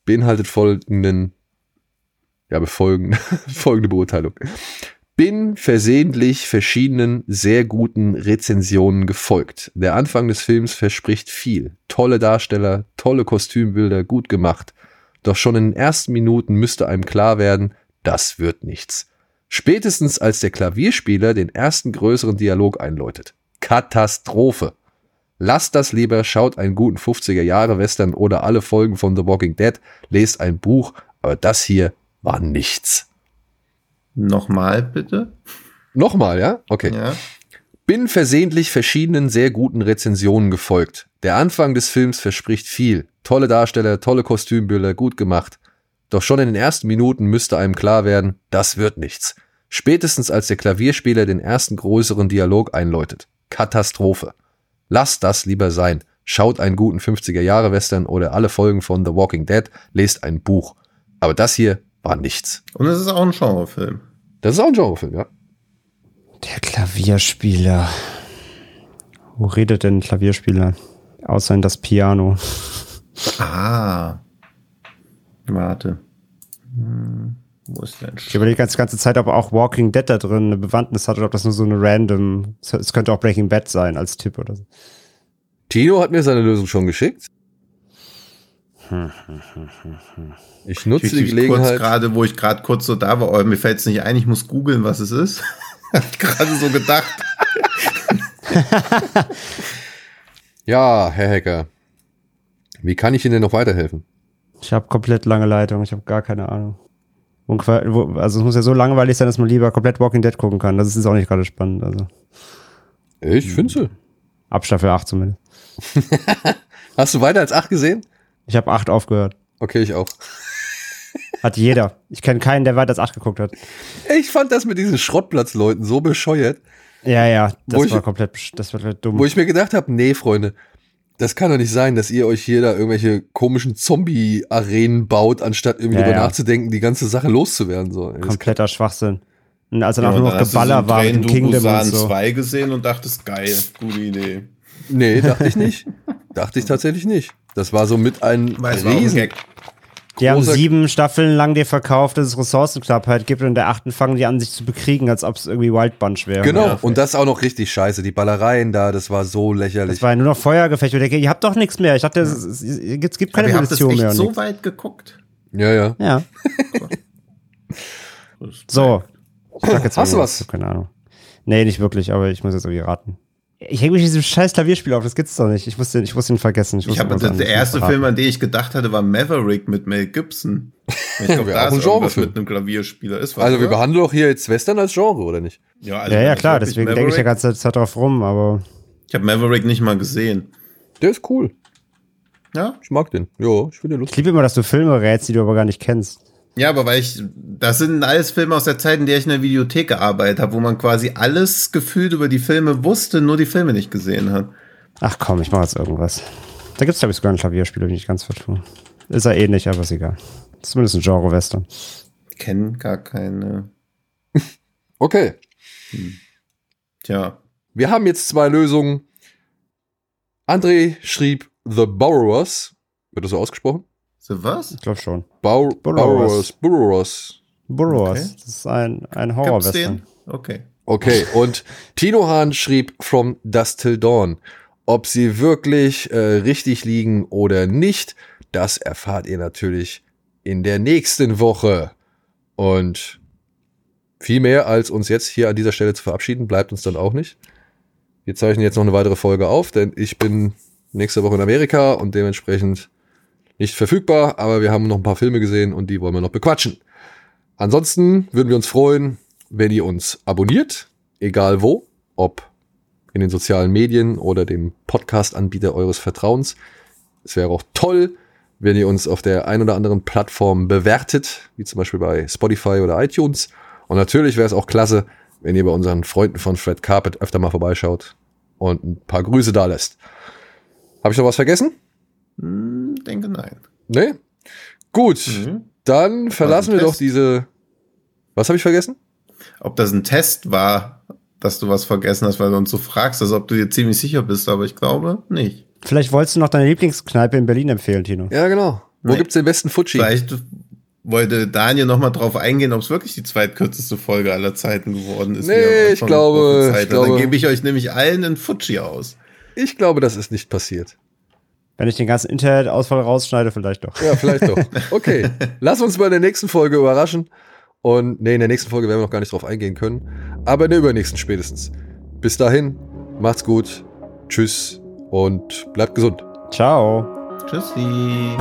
beinhaltet folgenden, ja, befolgen, folgende Beurteilung. Bin versehentlich verschiedenen sehr guten Rezensionen gefolgt. Der Anfang des Films verspricht viel. Tolle Darsteller, tolle Kostümbilder, gut gemacht. Doch schon in den ersten Minuten müsste einem klar werden, das wird nichts. Spätestens als der Klavierspieler den ersten größeren Dialog einläutet. Katastrophe. Lasst das lieber, schaut einen guten 50er Jahre Western oder alle Folgen von The Walking Dead, lest ein Buch, aber das hier war nichts. Nochmal bitte. Nochmal, ja? Okay. Ja. Bin versehentlich verschiedenen sehr guten Rezensionen gefolgt. Der Anfang des Films verspricht viel. Tolle Darsteller, tolle Kostümbilder, gut gemacht. Doch schon in den ersten Minuten müsste einem klar werden, das wird nichts. Spätestens als der Klavierspieler den ersten größeren Dialog einläutet. Katastrophe. Lasst das lieber sein. Schaut einen guten 50er Jahre Western oder alle Folgen von The Walking Dead, lest ein Buch. Aber das hier war nichts. Und es ist auch ein Genrefilm. Das ist auch ein Genrefilm, ja. Der Klavierspieler. Wo redet denn ein Klavierspieler? Außer in das Piano. Ah. Warte. Hm, wo ist denn? Ich überlege die ganze Zeit, ob auch Walking Dead da drin eine Bewandtnis hat oder ob das nur so eine random. Es könnte auch Breaking Bad sein als Tipp oder so. Tino hat mir seine Lösung schon geschickt. Ich nutze Ich, die Gelegenheit. gerade, wo ich gerade kurz so da war, aber mir fällt es nicht ein, ich muss googeln, was es ist. Hab ich gerade so gedacht. Ja, Herr Hacker. Wie kann ich Ihnen denn noch weiterhelfen? Ich habe komplett lange Leitung, ich habe gar keine Ahnung. Und Also es muss ja so langweilig sein, dass man lieber komplett Walking Dead gucken kann. Das ist auch nicht gerade spannend. Also Ich finde sie. ab Staffel 8 zumindest. Hast du weiter als acht gesehen? Ich habe 8 aufgehört. Okay, ich auch. Hat jeder. Ich kenne keinen, der weiter als 8 geguckt hat. Ich fand das mit diesen Schrottplatzleuten so bescheuert, Ja, ja, das Wo ich- war komplett, das war komplett dumm. wo ich mir gedacht habe, nee, Freunde, das kann doch nicht sein, dass ihr euch hier da irgendwelche komischen Zombie-Arenen baut, anstatt irgendwie Ja, drüber ja. nachzudenken, die ganze Sache loszuwerden. So. Das- Kompletter Schwachsinn. Und als dann auch und nur noch dann hast du Geballer war dem Kingdom und so. 2 gesehen und dachtest, geil, gute Idee. Nee, dachte ich nicht. dachte ich tatsächlich nicht. Das war so mit ein Weil es war auch ein Riesen. Die haben sieben Staffeln lang dir verkauft, dass es Ressourcenknappheit gibt und in der achten fangen die an, sich zu bekriegen, als ob es irgendwie Wild Bunch wäre. Genau, Ja, und das auch noch richtig scheiße. Die Ballereien da, das war so lächerlich. Das war ja nur noch Feuergefecht. Ich denke, ihr habt doch nichts mehr. Ich dachte, es, es, es gibt keine Aber ihr habt das Munition mehr. und so nix. weit geguckt. ja, ja. Ja. So. Ich sag jetzt Hast du was? Keine Ahnung. Nee, nicht wirklich, aber ich muss jetzt irgendwie raten. Ich hänge mich in diesem scheiß Klavierspiel auf, das gibt's doch nicht. Ich muss den, ich muss den vergessen. Ich habe was der, der erste. Film, an den ich gedacht hatte, war Maverick mit Mel Gibson. Ich glaube, da auch ein Genrefilm. mit einem Klavierspieler. Ist was, Also wir oder? behandeln doch hier jetzt Western als Genre, oder nicht? Ja, also Ja, ja, klar, deswegen denke ich ja ganze Zeit drauf rum, aber Ich habe Maverick nicht mal gesehen. Der ist cool. Ja? Ich mag den. Ja, ich finde den ich lustig. liebe immer, dass du Filme rätst, die du aber gar nicht kennst. Ja, aber weil ich, das sind alles Filme aus der Zeit, in der ich in der Videothek gearbeitet habe, wo man quasi alles gefühlt über die Filme wusste, nur die Filme nicht gesehen hat. Ach komm, ich mache jetzt irgendwas. Da gibt's glaube ich sogar ein Klavierspiel, wenn ich nicht ganz vertue. Ist ja ähnlich, aber ist egal. Zumindest ein Genre-Western. Ich kenne gar keine. Okay. Tja. Wir haben jetzt zwei Lösungen. André schrieb The Borrowers. Wird das so ausgesprochen? So was? Ich glaube schon. Bau Borrowers. Borrowers. Borrowers. Burroughs. Okay. Das ist ein, ein Horror-Western. Okay. Okay, und Tino Hahn schrieb From Dust Till Dawn. Ob sie wirklich äh, richtig liegen oder nicht, das erfahrt ihr natürlich in der nächsten Woche. Und viel mehr als uns jetzt hier an dieser Stelle zu verabschieden, bleibt uns dann auch nicht. Wir zeichnen jetzt noch eine weitere Folge auf, denn ich bin nächste Woche in Amerika und dementsprechend nicht verfügbar, aber wir haben noch ein paar Filme gesehen und die wollen wir noch bequatschen. Ansonsten würden wir uns freuen, wenn ihr uns abonniert, egal wo, ob in den sozialen Medien oder dem Podcast-Anbieter eures Vertrauens. Es wäre auch toll, wenn ihr uns auf der ein oder anderen Plattform bewertet, wie zum Beispiel bei Spotify oder iTunes. Und natürlich wäre es auch klasse, wenn ihr bei unseren Freunden von Fred Carpet öfter mal vorbeischaut und ein paar Grüße da lässt. Habe ich noch was vergessen? Hm, denke nein. Nee? Gut, Mhm. dann verlassen wir Test? doch diese. Was habe ich vergessen? Ob das ein Test war, dass du was vergessen hast, weil du uns so fragst, als ob du dir ziemlich sicher bist, aber ich glaube nicht. Vielleicht wolltest du noch deine Lieblingskneipe in Berlin empfehlen, Tino. Ja, genau. Wo Nee. gibt's den besten Futschi? Vielleicht wollte Daniel noch mal drauf eingehen, ob es wirklich die zweitkürzeste Folge aller Zeiten geworden ist. Nee, ich glaube- ich glaube- Dann gebe ich euch nämlich allen einen Futschi aus. Ich glaube, das ist nicht passiert. Wenn ich den ganzen Internetausfall rausschneide, vielleicht doch. Ja, vielleicht doch. Okay. Lass uns bei der nächsten Folge überraschen. Und nee, in der nächsten Folge werden wir noch gar nicht drauf eingehen können. Aber in der übernächsten spätestens. Bis dahin, macht's gut. Tschüss und bleibt gesund. Ciao. Tschüssi.